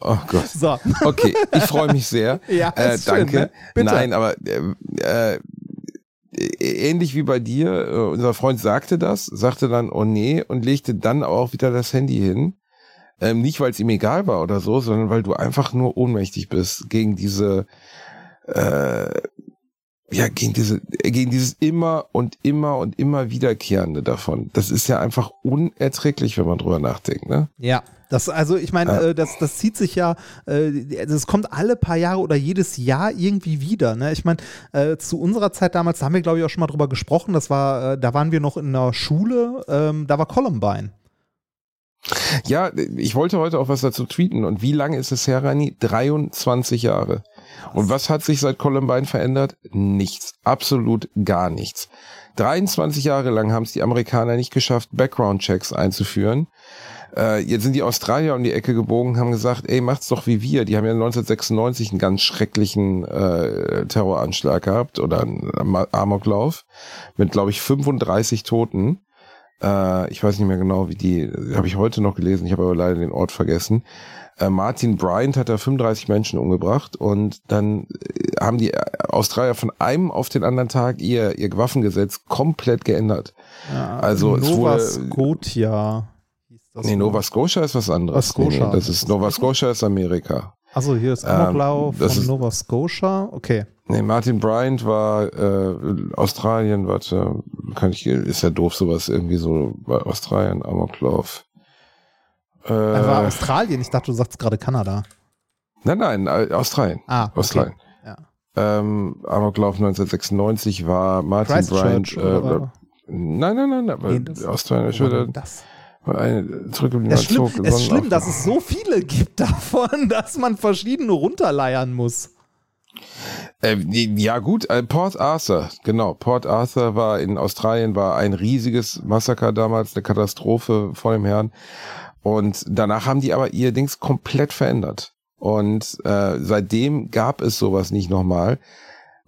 oh Gott. So. Okay, ich freue mich sehr. Ja, äh, ist schön, danke. ne? Bitte. Nein, aber äh, äh, ähnlich wie bei dir, äh, unser Freund sagte das, sagte dann, oh nee, und legte dann auch wieder das Handy hin. Ähm, nicht, weil es ihm egal war oder so, sondern weil du einfach nur ohnmächtig bist gegen diese, äh, ja, gegen diese, äh, gegen dieses immer und immer und immer wiederkehrende davon. Das ist ja einfach unerträglich, wenn man drüber nachdenkt, ne? Ja. Das, also ich meine, äh, das, das zieht sich ja, äh, das kommt alle paar Jahre oder jedes Jahr irgendwie wieder. Ne? Ich meine, äh, zu unserer Zeit damals, da haben wir, glaube ich, auch schon mal drüber gesprochen, das war, äh, da waren wir noch in der Schule, ähm, da war Columbine. Ja, ich wollte heute auch was dazu tweeten. Und wie lange ist es her, Rani? 23 Jahre. Und was hat sich seit Columbine verändert? Nichts. Absolut gar nichts. 23 Jahre lang haben es die Amerikaner nicht geschafft, Background-Checks einzuführen. Äh, jetzt sind die Australier um die Ecke gebogen, haben gesagt, ey, macht's doch wie wir. Die haben ja 1996 einen ganz schrecklichen äh, Terroranschlag gehabt oder einen Am- Amoklauf mit, glaube ich, 35 Toten. Äh, ich weiß nicht mehr genau, wie die, habe ich heute noch gelesen, ich habe aber leider den Ort vergessen. Äh, Martin Bryant hat da 35 Menschen umgebracht und dann äh, haben die Australier von einem auf den anderen Tag ihr, ihr Waffengesetz komplett geändert. Also es Nova wurde- Scotia. Nee, Nova Scotia ist was anderes. Nova Scotia. Nee, nee, das ist Nova Scotia ist Amerika. Also hier ist Ähm, Amoklauf das von Nova Scotia. Okay. Nee, Martin Bryant war äh, Australien, warte, kann ich, ist ja doof, sowas irgendwie so bei Australien, Amoklauf. Äh, Er war Australien. Ich dachte, du sagst gerade Kanada. nein, nein, äh, Australien. Ah, okay. Australien. Ja. Ähm, Amoklauf 1996 war Martin Bryant. Christchurch. Äh, nein, nein, nein, aber Nee, Australien ist wieder das? Es ist schlimm, Zug. es ist schlimm, dass es so viele gibt davon, dass man verschiedene runterleiern muss. Äh, ja gut, äh, Port Arthur, genau. Port Arthur war in Australien, war ein riesiges Massaker damals, eine Katastrophe vor dem Herrn. Und danach haben die aber ihr Dings komplett verändert. Und äh, seitdem gab es sowas nicht nochmal.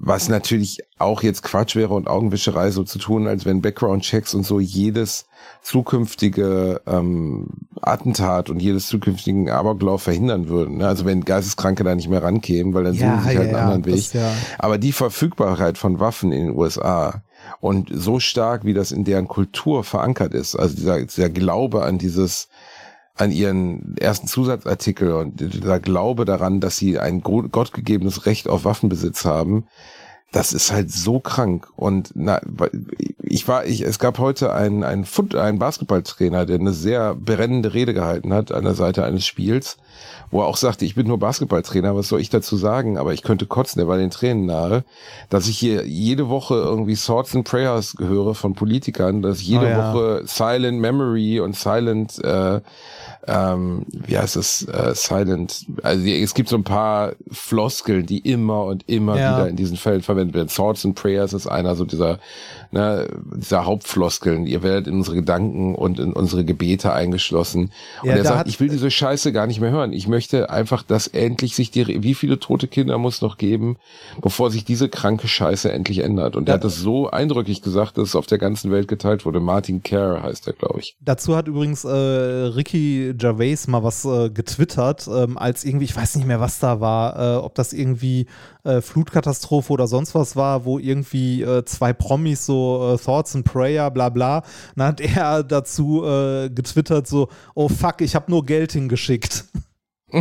Was natürlich auch jetzt Quatsch wäre und Augenwischerei so zu tun, als wenn Background-Checks und so jedes zukünftige ähm, Attentat und jedes zukünftigen Amoklauf verhindern würden. ne? Also wenn Geisteskranke da nicht mehr rankämen, weil dann suchen sie sich halt einen anderen das Weg. ja, Aber die Verfügbarkeit von Waffen in den USA und so stark, wie das in deren Kultur verankert ist, also dieser, dieser Glaube an dieses, an ihren ersten Zusatzartikel und dieser Glaube daran, dass sie ein gottgegebenes Recht auf Waffenbesitz haben, das ist halt so krank. Und na, ich war, ich, es gab heute einen, einen, Foot, einen Basketballtrainer, der eine sehr brennende Rede gehalten hat an der Seite eines Spiels, wo er auch sagte, ich bin nur Basketballtrainer, was soll ich dazu sagen? Aber ich könnte kotzen, der war den Tränen nahe, dass ich hier jede Woche irgendwie Thoughts and Prayers höre von Politikern, dass jede Oh ja. Woche Silent Memory und Silent äh, ähm, wie heißt es, äh, Silent, also die- es gibt so ein paar Floskeln, die immer und immer Ja. wieder in diesen Fällen verwendet werden. Thoughts and Prayers ist einer so dieser, ne, dieser Hauptfloskeln. Ihr werdet in unsere Gedanken und in unsere Gebete eingeschlossen. Und Ja, er sagt, ich will diese Scheiße gar nicht mehr hören. Ich möchte einfach, dass endlich sich die, wie viele tote Kinder muss noch geben, bevor sich diese kranke Scheiße endlich ändert. Und er hat das so eindrücklich gesagt, dass es auf der ganzen Welt geteilt wurde. Martin Kerr heißt er, glaube ich. Dazu hat übrigens äh, Ricky Gervais mal was äh, getwittert, ähm, als irgendwie, ich weiß nicht mehr, was da war, äh, ob das irgendwie äh, Flutkatastrophe oder sonst was war, wo irgendwie äh, zwei Promis so äh, Thoughts and Prayer, bla bla. Dann hat er dazu äh, getwittert so, oh fuck, ich habe nur Geld hingeschickt.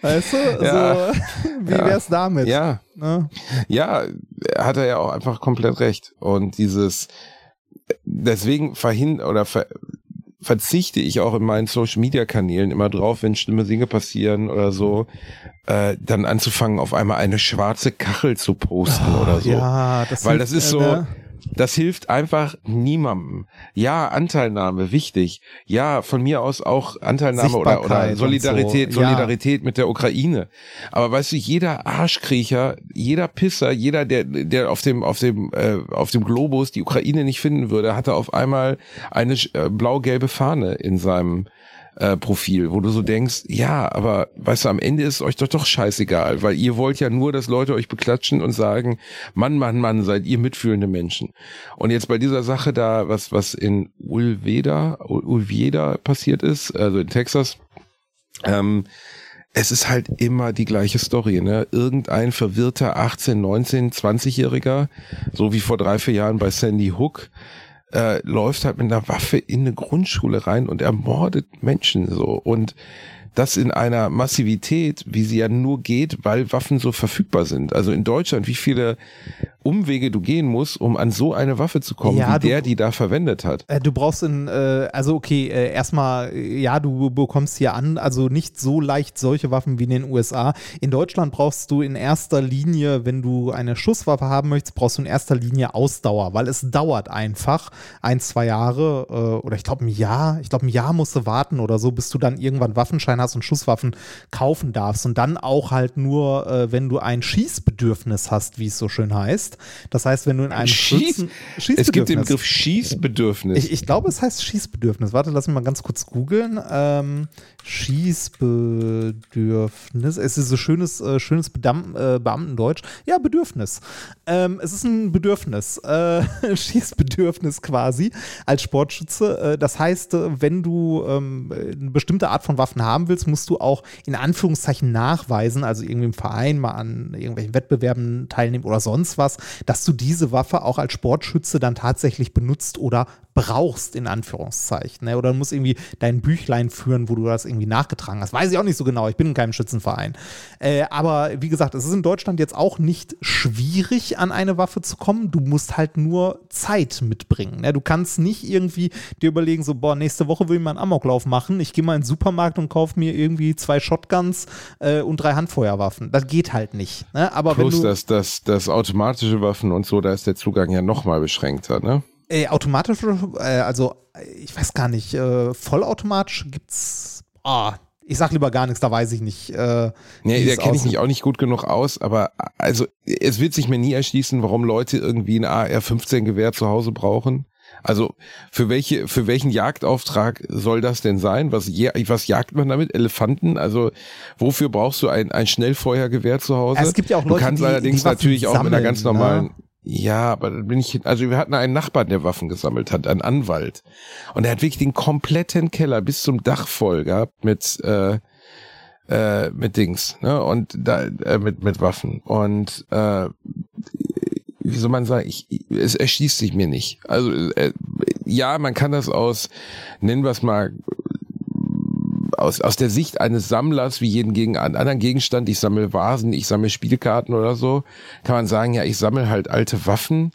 weißt du? Ja. So, wie wär's damit? Ja, Ne? ja, hat er ja auch einfach komplett recht. Und dieses, deswegen verhin oder ver, verzichte ich auch in meinen Social Media Kanälen immer drauf, wenn schlimme Dinge passieren oder so, äh, dann anzufangen, auf einmal eine schwarze Kachel zu posten oder so. Ja, das Weil das ist äh, so, ne? Das hilft einfach niemandem. Ja, Anteilnahme, wichtig. Ja, von mir aus auch Anteilnahme oder, oder Solidarität, so, ja. Solidarität mit der Ukraine. Aber weißt du, jeder Arschkriecher, jeder Pisser, jeder, der, der auf dem, auf dem, äh, auf dem Globus die Ukraine nicht finden würde, hatte auf einmal eine äh, blau-gelbe Fahne in seinem äh, Profil, wo du so denkst, ja, aber weißt du, am Ende ist euch doch doch scheißegal, weil ihr wollt ja nur, dass Leute euch beklatschen und sagen, Mann, Mann, Mann, seid ihr mitfühlende Menschen. Und jetzt bei dieser Sache da, was, was in Ulveda, Ulveda passiert ist, also in Texas, ähm, es ist halt immer die gleiche Story, ne? Irgendein verwirrter 18, 19, 20-Jähriger, so wie vor drei, vier Jahren bei Sandy Hook, äh, läuft halt mit einer Waffe in eine Grundschule rein und ermordet Menschen so. Und das in einer Massivität, wie sie ja nur geht, weil Waffen so verfügbar sind. Also in Deutschland, wie viele Umwege du gehen musst, um an so eine Waffe zu kommen, Ja, wie du- der, die da verwendet hat. Äh, Du brauchst in, äh, also okay, äh, erstmal, ja, du bekommst hier an, also nicht so leicht solche Waffen wie in den USA. In Deutschland brauchst du in erster Linie, wenn du eine Schusswaffe haben möchtest, brauchst du in erster Linie Ausdauer, weil es dauert einfach ein, zwei Jahre äh, oder ich glaube ein Jahr, ich glaube ein Jahr musst du warten oder so, bis du dann irgendwann Waffenschein hast und Schusswaffen kaufen darfst. Und dann auch halt nur, äh, wenn du ein Schießbedürfnis hast, wie es so schön heißt. Das heißt, wenn du in einem Schieß, Schützen- es gibt den Schießbedürfnis- Begriff Schießbedürfnis. ich, ich glaube, es heißt Schießbedürfnis. Warte, lass mich mal ganz kurz googeln. Ähm, Schießbedürfnis. Es ist so schönes, äh, schönes Bedam äh, Beamtendeutsch. Ja, Bedürfnis. Ähm, es ist ein Bedürfnis. Äh, Schießbedürfnis quasi als Sportschütze. Äh, das heißt, äh, wenn du ähm, eine bestimmte Art von Waffen haben willst, musst du auch in Anführungszeichen nachweisen, also irgendwie im Verein mal an irgendwelchen Wettbewerben teilnehmen oder sonst was, dass du diese Waffe auch als Sportschütze dann tatsächlich benutzt oder brauchst, in Anführungszeichen. Ne? Oder du musst irgendwie dein Büchlein führen, wo du das irgendwie nachgetragen hast. Weiß ich auch nicht so genau. Ich bin in keinem Schützenverein. Äh, aber wie gesagt, es ist in Deutschland jetzt auch nicht schwierig, an eine Waffe zu kommen. Du musst halt nur Zeit mitbringen. Ne? Du kannst nicht irgendwie dir überlegen, so, boah, nächste Woche will ich mal einen Amoklauf machen. Ich gehe mal in den Supermarkt und kaufe mir irgendwie zwei Shotguns äh, und drei Handfeuerwaffen. Das geht halt nicht. Ne? Aber Plus wenn du, das, das, das automatische Waffen und so, da ist der Zugang ja nochmal beschränkter, ne? Äh, automatisch, äh, also ich weiß gar nicht, äh, vollautomatisch gibt's. Ah, ich sag lieber gar nichts, da weiß ich nicht. Äh, Nee, da kenne ich mich auch nicht gut genug aus, aber also es wird sich mir nie erschließen, warum Leute irgendwie ein AR-15-Gewehr zu Hause brauchen. Also für welche, für welchen Jagdauftrag soll das denn sein? Was, ja- was jagt man damit? Elefanten? Also wofür brauchst du ein, ein Schnellfeuergewehr zu Hause? Es gibt ja auch du Leute, kannst die- allerdings die natürlich auch mit einer ganz ne? Ja, aber da bin ich, also wir hatten einen Nachbarn, der Waffen gesammelt hat, einen Anwalt. Und er hat wirklich den kompletten Keller bis zum Dach voll gehabt mit, äh, äh, mit Dings, ne? Und da, äh, mit, mit Waffen. Und äh, wie soll man sagen, ich, es erschließt sich mir nicht. Also äh, ja, man kann das aus, nennen wir es mal, aus, aus der Sicht eines Sammlers, wie jeden gegen einen anderen Gegenstand, ich sammle Vasen, ich sammle Spielkarten oder so, kann man sagen, ja, ich sammle halt alte Waffen.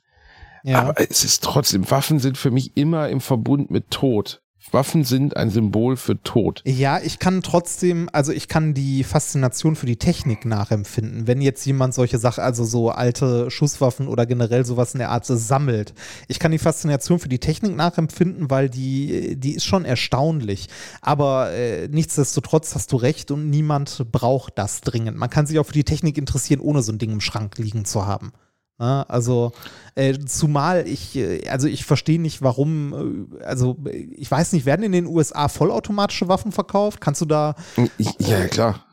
Ja. Aber es ist trotzdem, Waffen sind für mich immer im Verbund mit Tod. Waffen sind ein Symbol für Tod. Ja, ich kann trotzdem, also ich kann die Faszination für die Technik nachempfinden. Wenn jetzt jemand solche Sachen, also so alte Schusswaffen oder generell sowas in der Art sammelt. Ich kann die Faszination für die Technik nachempfinden, weil die, die ist schon erstaunlich. Aber äh, nichtsdestotrotz hast du recht und niemand braucht das dringend. Man kann sich auch für die Technik interessieren, ohne so ein Ding im Schrank liegen zu haben. Ja, also äh, zumal ich, äh, also ich verstehe nicht, warum, äh, also äh, ich weiß nicht, werden in den USA vollautomatische Waffen verkauft? Kannst du da, Ich, ja, ja, klar.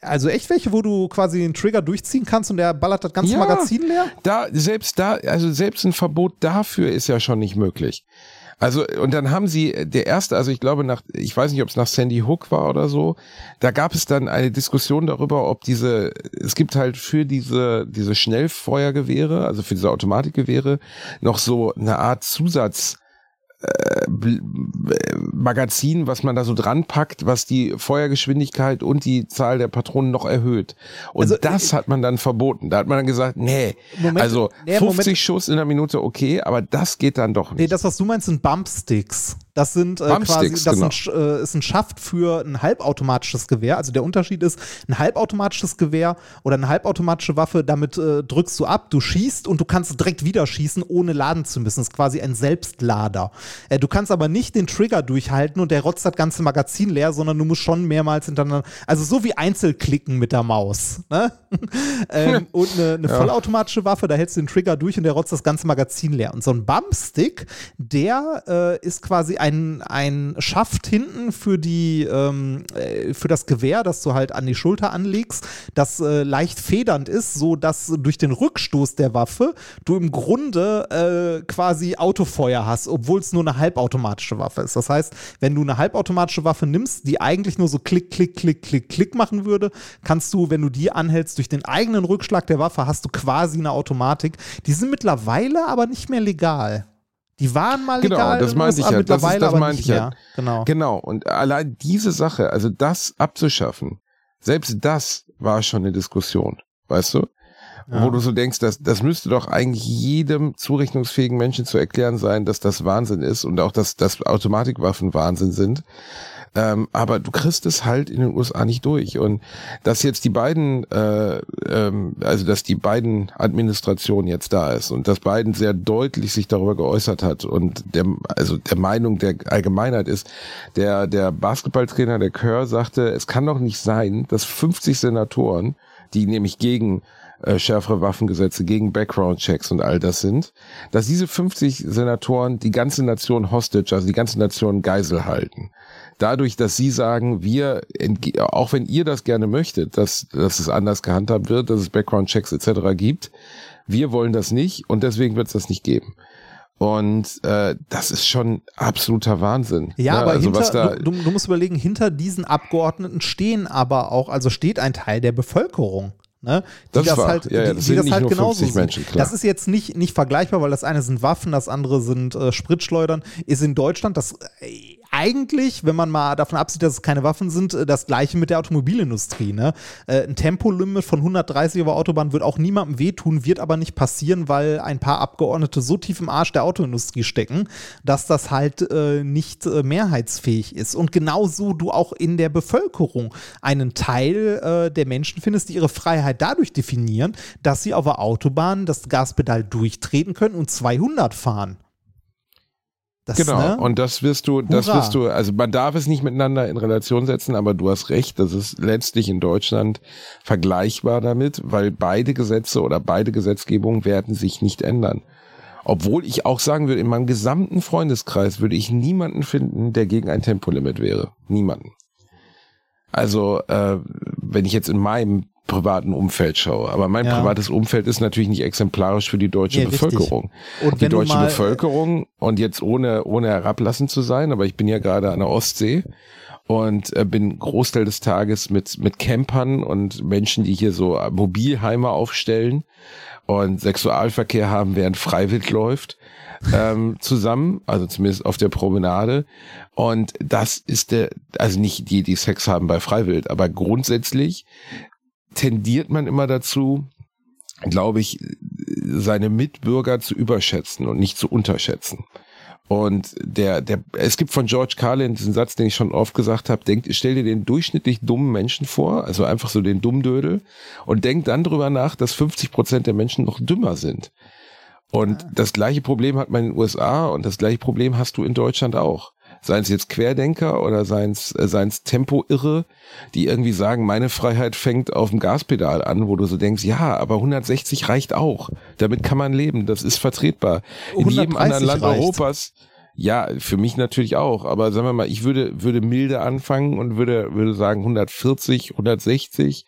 also echt welche, wo du quasi den Trigger durchziehen kannst und der ballert das ganze Ja. Magazin leer? Da, selbst da, also selbst ein Verbot dafür ist ja schon nicht möglich. Also, und dann haben sie, der erste, also ich glaube nach, ich weiß nicht, ob es nach Sandy Hook war oder so, da gab es dann eine Diskussion darüber, ob diese, es gibt halt für diese, diese Schnellfeuergewehre, also für diese Automatikgewehre, noch so eine Art Zusatz, äh, äh, Magazin, was man da so dran packt, was die Feuergeschwindigkeit und die Zahl der Patronen noch erhöht. Und Also, das hat man dann verboten. Da hat man dann gesagt, nee, Moment, also nee, 50 Moment. Schuss in der Minute okay, aber das geht dann doch nicht. Nee, das, was du meinst, sind Bumpsticks. Das sind äh, quasi, das genau. sind, äh, ist ein Schaft für ein halbautomatisches Gewehr. Also der Unterschied ist, ein halbautomatisches Gewehr oder eine halbautomatische Waffe, damit äh, drückst du ab, du schießt und du kannst direkt wieder schießen, ohne laden zu müssen. Das ist quasi ein Selbstlader. Äh, du kannst aber nicht den Trigger durchhalten und der rotzt das ganze Magazin leer, sondern du musst schon mehrmals hintereinander, also so wie Einzelklicken mit der Maus. Ne? ähm, und eine, eine vollautomatische Waffe, da hältst du den Trigger durch und der rotzt das ganze Magazin leer. Und so ein Bumpstick, der äh, ist quasi ein, ein Schaft hinten für die ähm, äh, für das Gewehr, das du halt an die Schulter anlegst, das äh, leicht federnd ist, so dass durch den Rückstoß der Waffe du im Grunde äh, quasi Autofeuer hast, obwohl es nur eine halbautomatische Waffe ist. Das heißt, wenn du eine halbautomatische Waffe nimmst, die eigentlich nur so klick, klick, klick, klick, klick machen würde, kannst du, wenn du die anhältst, durch den eigenen Rückschlag der Waffe hast du quasi eine Automatik. Die sind mittlerweile aber nicht mehr legal. Die waren mal Genau, legal, das in den meinte ich ja. Das ist- das meinte ich ja. mehr. Genau. Genau, und allein diese Sache, also das abzuschaffen, selbst das war schon eine Diskussion, weißt du? Wo du so denkst, dass, das müsste doch eigentlich jedem zurechnungsfähigen Menschen zu erklären sein, dass das Wahnsinn ist und auch, dass, dass Automatikwaffen Wahnsinn sind. Ähm, aber du kriegst es halt in den USA nicht durch. Und dass jetzt die beiden, äh, ähm, also dass die beiden Administration jetzt da ist und dass Biden sehr deutlich sich darüber geäußert hat und der, also der Meinung der Allgemeinheit ist, der, der Basketballtrainer, der Kerr, sagte, es kann doch nicht sein, dass 50 Senatoren, die nämlich gegen äh, schärfere Waffengesetze, gegen Background-Checks und all das sind, dass diese 50 Senatoren die ganze Nation hostage, also die ganze Nation Geisel halten dadurch, dass sie sagen, wir, auch wenn ihr das gerne möchtet, dass, dass es anders gehandhabt wird, dass es Background-Checks etc. gibt, wir wollen das nicht und deswegen wird es das nicht geben. Und äh, das ist schon absoluter Wahnsinn. Ja, Ne? aber also hinter, du, du, musst überlegen, hinter diesen Abgeordneten stehen aber auch, also steht ein Teil der Bevölkerung. Ne, die Das das, halt, Ja, ja, die, das die das halt genauso 50 sind. Menschen. Das ist jetzt nicht, nicht vergleichbar, weil das eine sind Waffen, das andere sind äh, Spritschleudern. Ist in Deutschland das äh, eigentlich, wenn man mal davon absieht, dass es keine Waffen sind, äh, das gleiche mit der Automobilindustrie. Ne? Äh, ein Tempolimit von 130 auf der Autobahn wird auch niemandem wehtun, wird aber nicht passieren, weil ein paar Abgeordnete so tief im Arsch der Autoindustrie stecken, dass das halt äh, nicht äh, mehrheitsfähig ist. Und genauso du auch in der Bevölkerung einen Teil äh, der Menschen findest, die ihre Freiheit dadurch definieren, dass sie auf der Autobahn das Gaspedal durchtreten können und 200 fahren. Das, Genau, ne? und das wirst du, das Hurra. wirst du, also man darf es nicht miteinander in Relation setzen, aber du hast recht, das ist letztlich in Deutschland vergleichbar damit, weil beide Gesetze oder beide Gesetzgebungen werden sich nicht ändern. Obwohl ich auch sagen würde, in meinem gesamten Freundeskreis würde ich niemanden finden, der gegen ein Tempolimit wäre. Niemanden. Also, äh, wenn ich jetzt in meinem privaten Umfeld schaue. Aber mein Ja. privates Umfeld ist natürlich nicht exemplarisch für die deutsche Ja, richtig. Bevölkerung. Und die deutsche mal- Bevölkerung und jetzt ohne, ohne herablassend zu sein, aber ich bin ja gerade an der Ostsee und äh, bin Großteil des Tages mit, mit Campern und Menschen, die hier so Mobilheime aufstellen und Sexualverkehr haben, während Freiwild läuft, ähm, zusammen, also zumindest auf der Promenade. Und das ist der, also nicht die, die Sex haben bei Freiwild, aber grundsätzlich tendiert man immer dazu, glaube ich, seine Mitbürger zu überschätzen und nicht zu unterschätzen. Und der, der, es gibt von George Carlin diesen Satz, den ich schon oft gesagt habe, denk, stell dir den durchschnittlich dummen Menschen vor, also einfach so den Dummdödel, und denk dann drüber nach, dass 50 Prozent der Menschen noch dümmer sind. Und das gleiche Problem hat man in den USA und das gleiche Problem hast du in Deutschland auch. Seien es jetzt Querdenker oder seien es, äh, seien es Tempoirre, die irgendwie sagen, meine Freiheit fängt auf dem Gaspedal an, wo du so denkst, ja, aber 160 reicht auch. Damit kann man leben, das ist vertretbar. In jedem 130 anderen Land reicht. Europas, ja, für mich natürlich auch, aber sagen wir mal, ich würde, würde milde anfangen und würde, würde sagen 140, 160.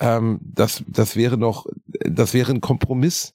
Ähm, das, das wäre noch, das wäre ein Kompromiss.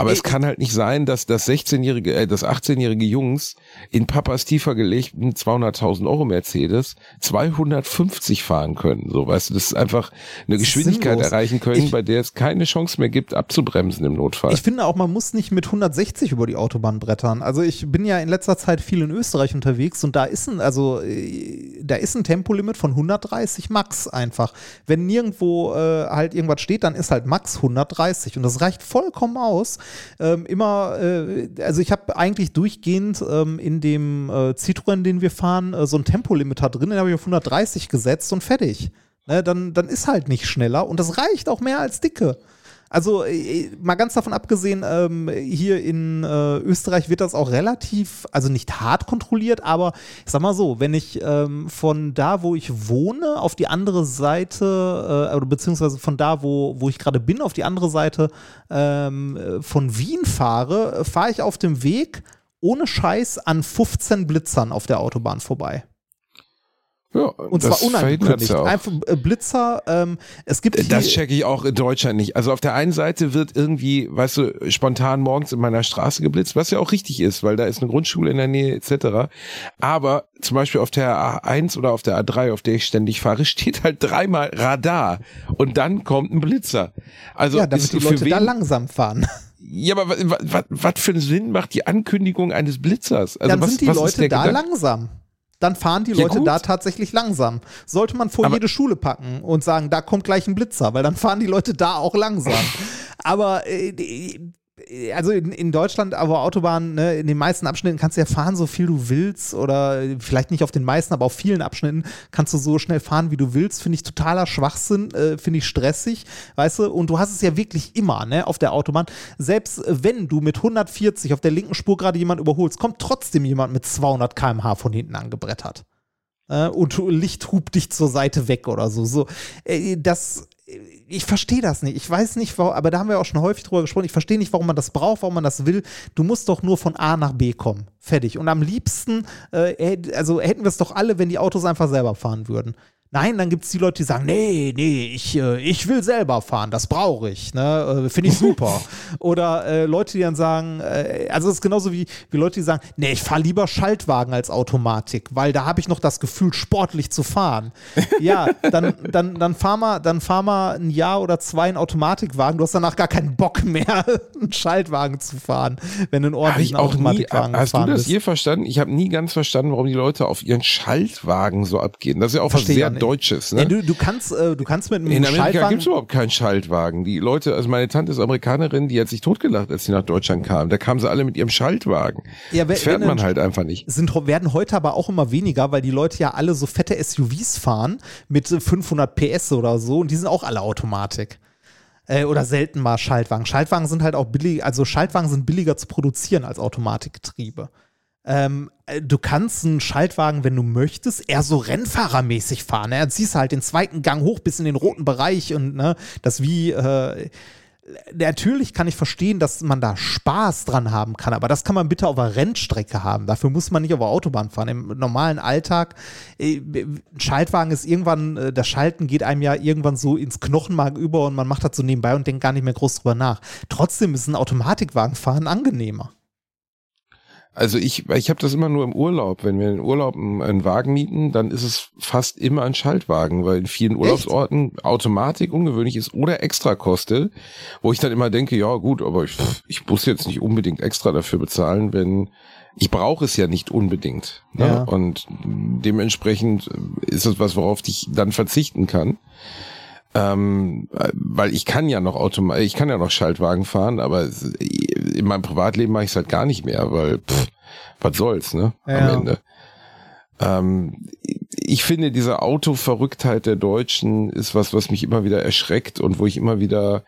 Aber es kann halt nicht sein, dass das 16-jährige, äh, das 18-jährige Jungs in Papas tiefer gelegten 200.000 Euro Mercedes 250 fahren können. So, weißt du, das ist einfach eine Das Geschwindigkeit erreichen können, Ich- bei der es keine Chance mehr gibt, abzubremsen im Notfall. Ich finde auch, man muss nicht mit 160 über die Autobahn brettern. Also ich bin ja in letzter Zeit viel in Österreich unterwegs und da ist ein, also äh, da ist ein Tempolimit von 130 Max einfach. Wenn nirgendwo äh, halt irgendwas steht, dann ist halt Max 130 und das reicht vollkommen aus. Ähm, immer, äh, also ich habe eigentlich durchgehend ähm, in dem äh, Citroën, den wir fahren, äh, so ein Tempolimiter drin, den habe ich auf 130 gesetzt und fertig. Ne, dann, dann ist halt nicht schneller und das reicht auch mehr als dicke. Also äh, mal ganz davon abgesehen, ähm, hier in äh, Österreich wird das auch relativ, also nicht hart kontrolliert, aber ich sag mal so, wenn ich ähm, von da, wo ich wohne, auf die andere Seite, äh, oder beziehungsweise von da, wo, wo ich gerade bin, auf die andere Seite ähm, äh, von Wien fahre, fahre ich auf dem Weg ohne Scheiß an 15 Blitzern auf der Autobahn vorbei. Ja, Und zwar unangekündigt. ja. Einfach äh, Blitzer, ähm, es gibt hier, Das checke ich auch in Deutschland nicht. Also auf der einen Seite wird irgendwie, weißt du, spontan morgens in meiner Straße geblitzt, was ja auch richtig ist, weil da ist eine Grundschule in der Nähe etc. Aber zum Beispiel auf der A1 oder auf der A3, auf der ich ständig fahre, steht halt dreimal Radar und dann kommt ein Blitzer. Also ja, damit ist die Leute da langsam fahren. Ja, aber was für einen Sinn macht die Ankündigung eines Blitzers? Also dann was, sind die was Leute da Gedanke? langsam. Dann fahren die Ja, Leute gut. da tatsächlich langsam. Sollte man vor Aber- jede Schule packen und sagen, da kommt gleich ein Blitzer, weil dann fahren die Leute da auch langsam. Aber äh, also in, in Deutschland, aber Autobahnen, ne, in den meisten Abschnitten kannst du ja fahren, so viel du willst. Oder vielleicht nicht auf den meisten, aber auf vielen Abschnitten kannst du so schnell fahren, wie du willst. Finde ich totaler Schwachsinn, äh, finde ich stressig, weißt du? Und du hast es ja wirklich immer, ne, auf der Autobahn. Selbst wenn du mit 140 auf der linken Spur gerade jemand überholst, kommt trotzdem jemand mit 200 km/h von hinten angebrettert. Äh, und Licht hupt dich zur Seite weg oder so. so äh, das, ich verstehe das nicht. Ich weiß nicht, warum, aber da haben wir auch schon häufig drüber gesprochen. Ich verstehe nicht, warum man das braucht, warum man das will. Du musst doch nur von A nach B kommen. Fertig. Und am liebsten, äh, also hätten wir es doch alle, wenn die Autos einfach selber fahren würden. Nein, dann gibt es die Leute, die sagen, nee, nee, ich, äh, ich will selber fahren, das brauche ich, ne? äh, finde ich super. Oder äh, Leute, die dann sagen, äh, also es ist genauso wie, wie Leute, die sagen, nee, ich fahre lieber Schaltwagen als Automatik, weil da habe ich noch das Gefühl, sportlich zu fahren. Ja, dann, dann, dann fahr mal, dann fahr mal ein Jahr oder zwei einen Automatikwagen, du hast danach gar keinen Bock mehr, einen Schaltwagen zu fahren, wenn du einen ordentlichen ich auch nie, Automatikwagen hast du das bist. je verstanden? Ich habe nie ganz verstanden, warum die Leute auf ihren Schaltwagen so abgehen. Das ist ja auch was Verstehe ich sehr. Deutsches. Ne? Ja, du, du, kannst, äh, du kannst mit einem In Amerika Schaltwagen gibt's überhaupt keinen Schaltwagen. Die Leute, also meine Tante ist Amerikanerin, die hat sich totgelacht, als sie nach Deutschland kam. Da kamen sie alle mit ihrem Schaltwagen. Ja, das fährt man halt einfach nicht. sind, werden heute aber auch immer weniger, weil die Leute ja alle so fette SUVs fahren mit äh, 500 PS oder so und die sind auch alle Automatik. Äh, oder selten mal Schaltwagen. Schaltwagen sind halt auch billig, also Schaltwagen sind billiger zu produzieren als Automatikgetriebe. Ähm, äh, du kannst einen Schaltwagen, wenn du möchtest, eher so Rennfahrermäßig fahren. Ne? Ziehst halt den zweiten Gang hoch bis in den roten Bereich und ne, das wie äh, natürlich kann ich verstehen, dass man da Spaß dran haben kann, aber das kann man bitte auf einer Rennstrecke haben. Dafür muss man nicht auf der Autobahn fahren. Im normalen Alltag, äh, ein Schaltwagen ist irgendwann, äh, das Schalten geht einem ja irgendwann so ins Knochenmark über und man macht das so nebenbei und denkt gar nicht mehr groß drüber nach. Trotzdem ist ein Automatikwagenfahren angenehmer. Also ich, ich habe das immer nur im Urlaub. Wenn wir in Urlaub einen, Wagen mieten, dann ist es fast immer ein Schaltwagen, weil in vielen Urlaubsorten Automatik ungewöhnlich ist oder extra kostet, wo ich dann immer denke, ja gut, aber ich, ich muss jetzt nicht unbedingt extra dafür bezahlen, wenn ich brauche es ja nicht unbedingt. Ne? Ja. Und dementsprechend ist es was, worauf ich dann verzichten kann. Ähm, weil ich kann ja noch Automa ich kann ja noch Schaltwagen fahren, aber in meinem Privatleben mache ich es halt gar nicht mehr, weil pff, was soll's, ne? Am Ja. Ende. Ähm, ich finde, diese Autoverrücktheit der Deutschen ist was, was mich immer wieder erschreckt und wo ich immer wieder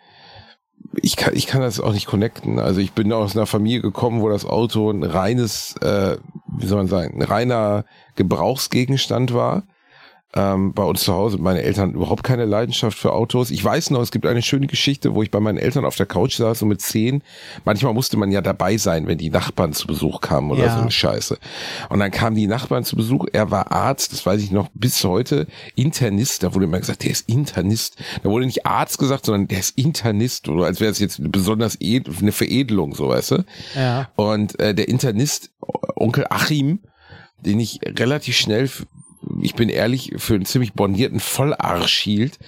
ich kann, ich kann das auch nicht connecten. Also ich bin aus einer Familie gekommen, wo das Auto ein reines, äh, wie soll man sagen, ein reiner Gebrauchsgegenstand war. Ähm, bei uns zu Hause. Meine Eltern überhaupt keine Leidenschaft für Autos. Ich weiß noch, es gibt eine schöne Geschichte, wo ich bei meinen Eltern auf der Couch saß, so mit zehn. Manchmal musste man ja dabei sein, wenn die Nachbarn zu Besuch kamen oder Ja. so eine Scheiße. Und dann kamen die Nachbarn zu Besuch. Er war Arzt, das weiß ich noch bis heute, Internist. Da wurde immer gesagt, der ist Internist. Da wurde nicht Arzt gesagt, sondern der ist Internist. Oder als wäre es jetzt besonders eine Veredelung, so weißt du. Ja. Und äh, der Internist, Onkel Achim, den ich relativ schnell, ich bin ehrlich, für einen ziemlich bornierten Vollarsch hielt,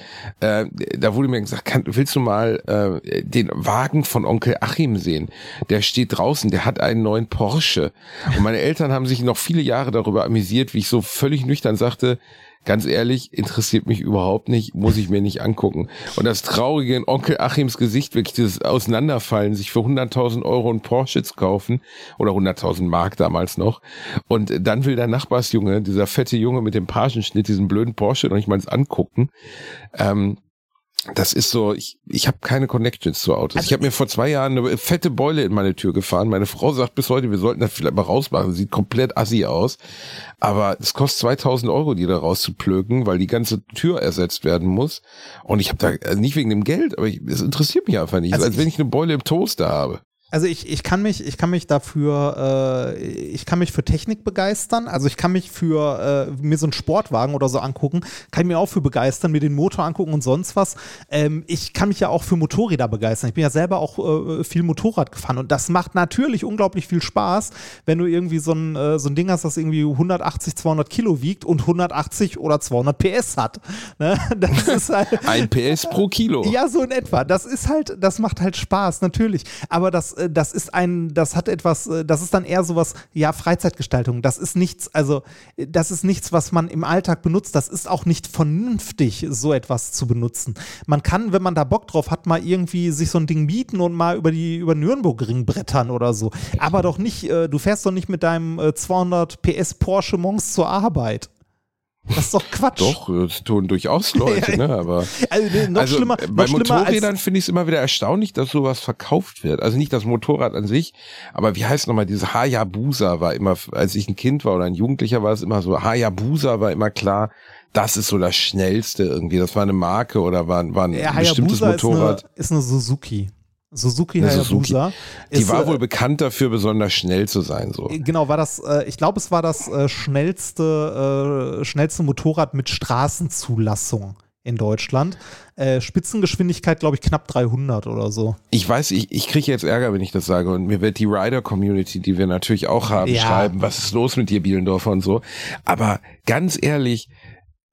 äh, da wurde mir gesagt, kann, willst du mal äh, den Wagen von Onkel Achim sehen? Der steht draußen, der hat einen neuen Porsche. Und meine Eltern haben sich noch viele Jahre darüber amüsiert, wie ich so völlig nüchtern sagte, Ganz ehrlich, interessiert mich überhaupt nicht, muss ich mir nicht angucken. Und das Traurige in Onkel Achims Gesicht, wirklich dieses Auseinanderfallen, sich für 100.000 Euro einen Porsche zu kaufen, oder 100.000 Mark damals noch. Und dann will der Nachbarsjunge, dieser fette Junge mit dem Pagenschnitt, diesen blöden Porsche noch nicht mal angucken. Ähm, das ist so, ich, ich habe keine Connections zu Autos. ich habe mir vor zwei Jahren eine fette Beule in meine Tür gefahren. Meine Frau sagt bis heute, wir sollten das vielleicht mal rausmachen. Sieht komplett assi aus. Aber es kostet 2000 Euro, die da rauszuplöken, weil die ganze Tür ersetzt werden muss. Und ich habe da, also nicht wegen dem Geld, aber ich, es interessiert mich einfach nicht. Also als wenn ich eine Beule im Toaster habe. Also ich, ich kann mich, ich kann mich dafür, äh, ich kann mich für Technik begeistern. Also ich kann mich für äh, mir so einen Sportwagen oder so angucken, kann ich mir auch für begeistern, mir den Motor angucken und sonst was. Ähm, ich kann mich ja auch für Motorräder begeistern. Ich bin ja selber auch äh, viel Motorrad gefahren und das macht natürlich unglaublich viel Spaß, wenn du irgendwie so ein, äh, so ein Ding hast, das irgendwie 180, 200 Kilo wiegt und 180 oder 200 PS hat. Ne? Das ist halt, Ein PS pro Kilo. ja, so in etwa. Das ist halt, das macht halt Spaß, natürlich. Aber das, äh, das ist ein, das hat etwas, äh, das ist dann eher sowas, ja, Freizeitgestaltung. Das ist nichts, also, äh, das ist nichts, was man im Alltag benutzt. Das ist auch nicht vernünftig, so etwas zu benutzen. Man kann, wenn man da Bock drauf hat, mal irgendwie sich so ein Ding mieten und mal über die, über den Nürnbergring brettern oder so. Aber doch nicht, äh, du fährst doch nicht mit deinem äh, 200 PS Porsche Mons zur Arbeit. Das ist doch Quatsch. Doch, das tun durchaus Leute, ne? Aber Also, nee, noch also schlimmer, äh, noch bei schlimmer als, Motorrädern finde ich es immer wieder erstaunlich, dass sowas verkauft wird. Also nicht das Motorrad an sich, aber wie heißt nochmal dieses Hayabusa war immer, als ich ein Kind war oder ein Jugendlicher war es immer so, Hayabusa war immer klar, das ist so das schnellste irgendwie. Das war eine Marke oder war, war ein Ja, bestimmtes Hayabusa ist eine, Motorrad. ist eine Suzuki. Suzuki Eine Hayabusa. Die ist, war äh, wohl bekannt dafür, besonders schnell zu sein. So. Genau, war das, äh, ich glaube, es war das äh, schnellste, äh, schnellste Motorrad mit Straßenzulassung in Deutschland. Äh, Spitzengeschwindigkeit, glaube ich, knapp 300 oder so. Ich weiß, ich, ich kriege jetzt Ärger, wenn ich das sage. Und mir wird die Rider-Community, die wir natürlich auch haben, Ja. schreiben, was ist los mit dir, Bielendorfer und so. Aber ganz ehrlich,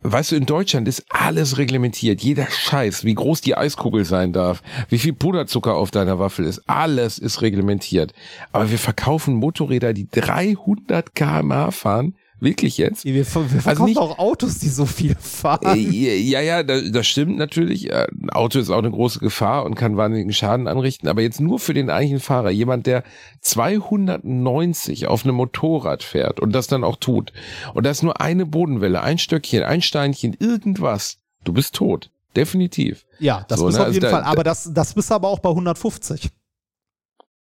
weißt du, in Deutschland ist alles reglementiert. Jeder Scheiß, wie groß die Eiskugel sein darf, wie viel Puderzucker auf deiner Waffel ist, alles ist reglementiert. Aber wir verkaufen Motorräder, die 300 kmh fahren. Wirklich jetzt? Wir, ver wir Also verkaufen nicht- auch Autos, die so viel fahren. Äh, Ja, ja, da- das stimmt natürlich. Äh, Ein Auto ist auch eine große Gefahr und kann wahnsinnigen Schaden anrichten. Aber jetzt nur für den eigentlichen Fahrer. Jemand, der 290 auf einem Motorrad fährt und das dann auch tut. Und da ist nur eine Bodenwelle, ein Stöckchen, ein Steinchen, irgendwas. Du bist tot. Definitiv. Ja, das So, bist ne, auf also jeden da- Fall. Aber das, das bist du aber auch bei 150.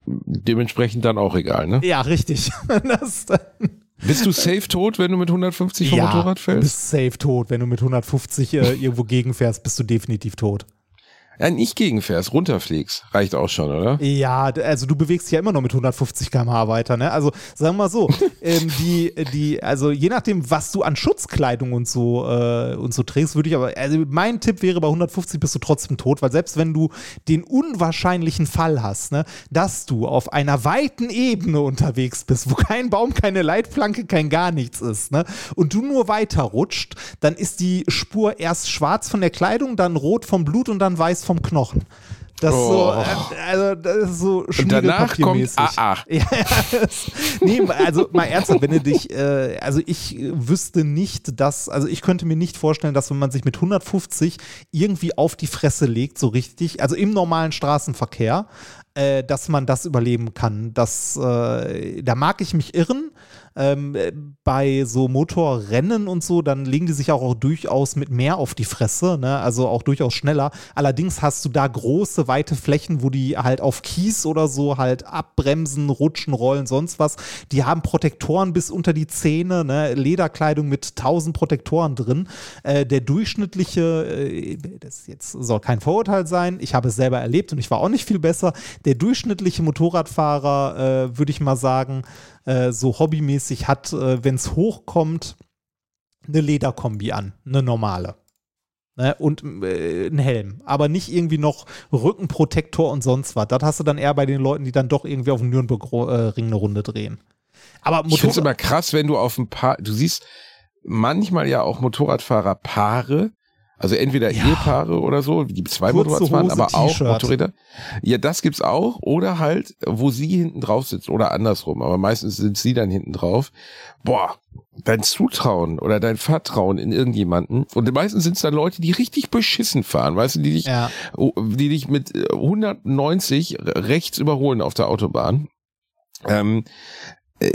Dementsprechend dann auch egal, ne? Ja, richtig. das, Bist du safe tot, wenn du mit 150 vom Motorrad du fällst? bist safe tot. Wenn du mit 150 äh, irgendwo gegenfährst, bist du definitiv tot. Ja, nicht gegenfährst, runterfliegst. Reicht auch schon, oder? Ja, also du bewegst dich ja immer noch mit 150 km/h weiter, ne? Also sagen wir mal so, ähm, die, die, also je nachdem, was du an Schutzkleidung und so äh, und so trägst, würde ich aber, also mein Tipp wäre, bei 150 bist du trotzdem tot, weil selbst wenn du den unwahrscheinlichen Fall hast, ne, dass du auf einer weiten Ebene unterwegs bist, wo kein Baum, keine Leitplanke, kein gar nichts ist, ne, und du nur weiter rutscht, dann ist die Spur erst schwarz von der Kleidung, dann rot vom Blut und dann weiß vom Knochen. Das ist so, Oh. äh, also das ist so Und danach kommt. AA. Ja, das, nee, also mal ernsthaft, wenn du dich, äh, also ich wüsste nicht, dass, also ich könnte mir nicht vorstellen, dass wenn man sich mit 150 irgendwie auf die Fresse legt, so richtig, also im normalen Straßenverkehr, äh, dass man das überleben kann. Das, äh, da mag ich mich irren. Ähm, äh, bei so Motorrennen und so, dann legen die sich auch, auch durchaus mit mehr auf die Fresse, ne? also auch durchaus schneller. Allerdings hast du da große, weite Flächen, wo die halt auf Kies oder so halt abbremsen, rutschen, rollen, sonst was. Die haben Protektoren bis unter die Zähne, ne? Lederkleidung mit tausend Protektoren drin. Äh, der durchschnittliche, äh, das jetzt soll kein Vorurteil sein, ich habe es selber erlebt und ich war auch nicht viel besser. Der durchschnittliche Motorradfahrer, äh, würde ich mal sagen, äh, so hobbymäßig hat, äh, wenn es hochkommt, eine Lederkombi an, eine normale. Ne? Und äh, ein Helm, aber nicht irgendwie noch Rückenprotektor und sonst was. Das hast du dann eher bei den Leuten, die dann doch irgendwie auf dem Nürnberg-Ring eine Runde drehen. Aber ich finde es immer krass, wenn du auf ein paar, du siehst manchmal ja auch Motorradfahrerpaare, also entweder ja. Ehepaare oder so, die zwei Motorradfahren, aber auch Motorräder. Ja, das gibt's auch. Oder halt, wo sie hinten drauf sitzt oder andersrum. Aber meistens sind sie dann hinten drauf. Boah, dein Zutrauen oder dein Vertrauen in irgendjemanden. Und meistens sind es dann Leute, die richtig beschissen fahren, weißt du, die dich, ja. die dich mit 190 rechts überholen auf der Autobahn. Ähm, äh,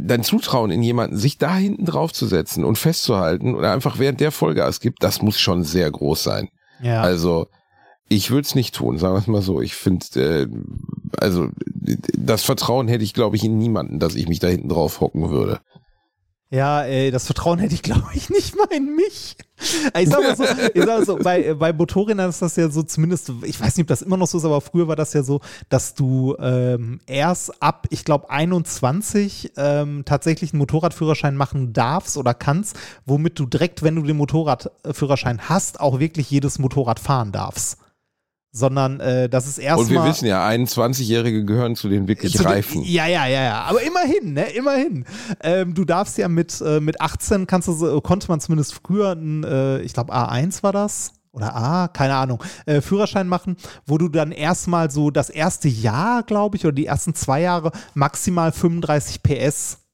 dein Zutrauen in jemanden, sich da hinten drauf zu setzen und festzuhalten oder einfach während der Vollgas gibt, das muss schon sehr groß sein. Ja. Also ich würde es nicht tun, sagen wir es mal so. Ich finde, äh, also das Vertrauen hätte ich, glaube ich, in niemanden, dass ich mich da hinten drauf hocken würde. Ja, ey, das Vertrauen hätte ich, glaube ich, nicht mal in mich. Ich sag mal so, ich sag mal so bei, bei Motorrädern ist das ja so zumindest, ich weiß nicht, ob das immer noch so ist, aber früher war das ja so, dass du ähm, erst ab, ich glaube, 21 ähm, tatsächlich einen Motorradführerschein machen darfst oder kannst, womit du direkt, wenn du den Motorradführerschein hast, auch wirklich jedes Motorrad fahren darfst sondern äh, das ist erstmal. Und wir wissen ja, 21-Jährige gehören zu den wirklich zu Reifen. Den, ja, ja, ja, ja. Aber immerhin, ne? Immerhin. Ähm, du darfst ja mit, äh, mit 18 kannst du, konnte man zumindest früher, ein, äh, ich glaube A1 war das. Oder A, keine Ahnung, äh, Führerschein machen, wo du dann erstmal so das erste Jahr, glaube ich, oder die ersten zwei Jahre maximal 35 PS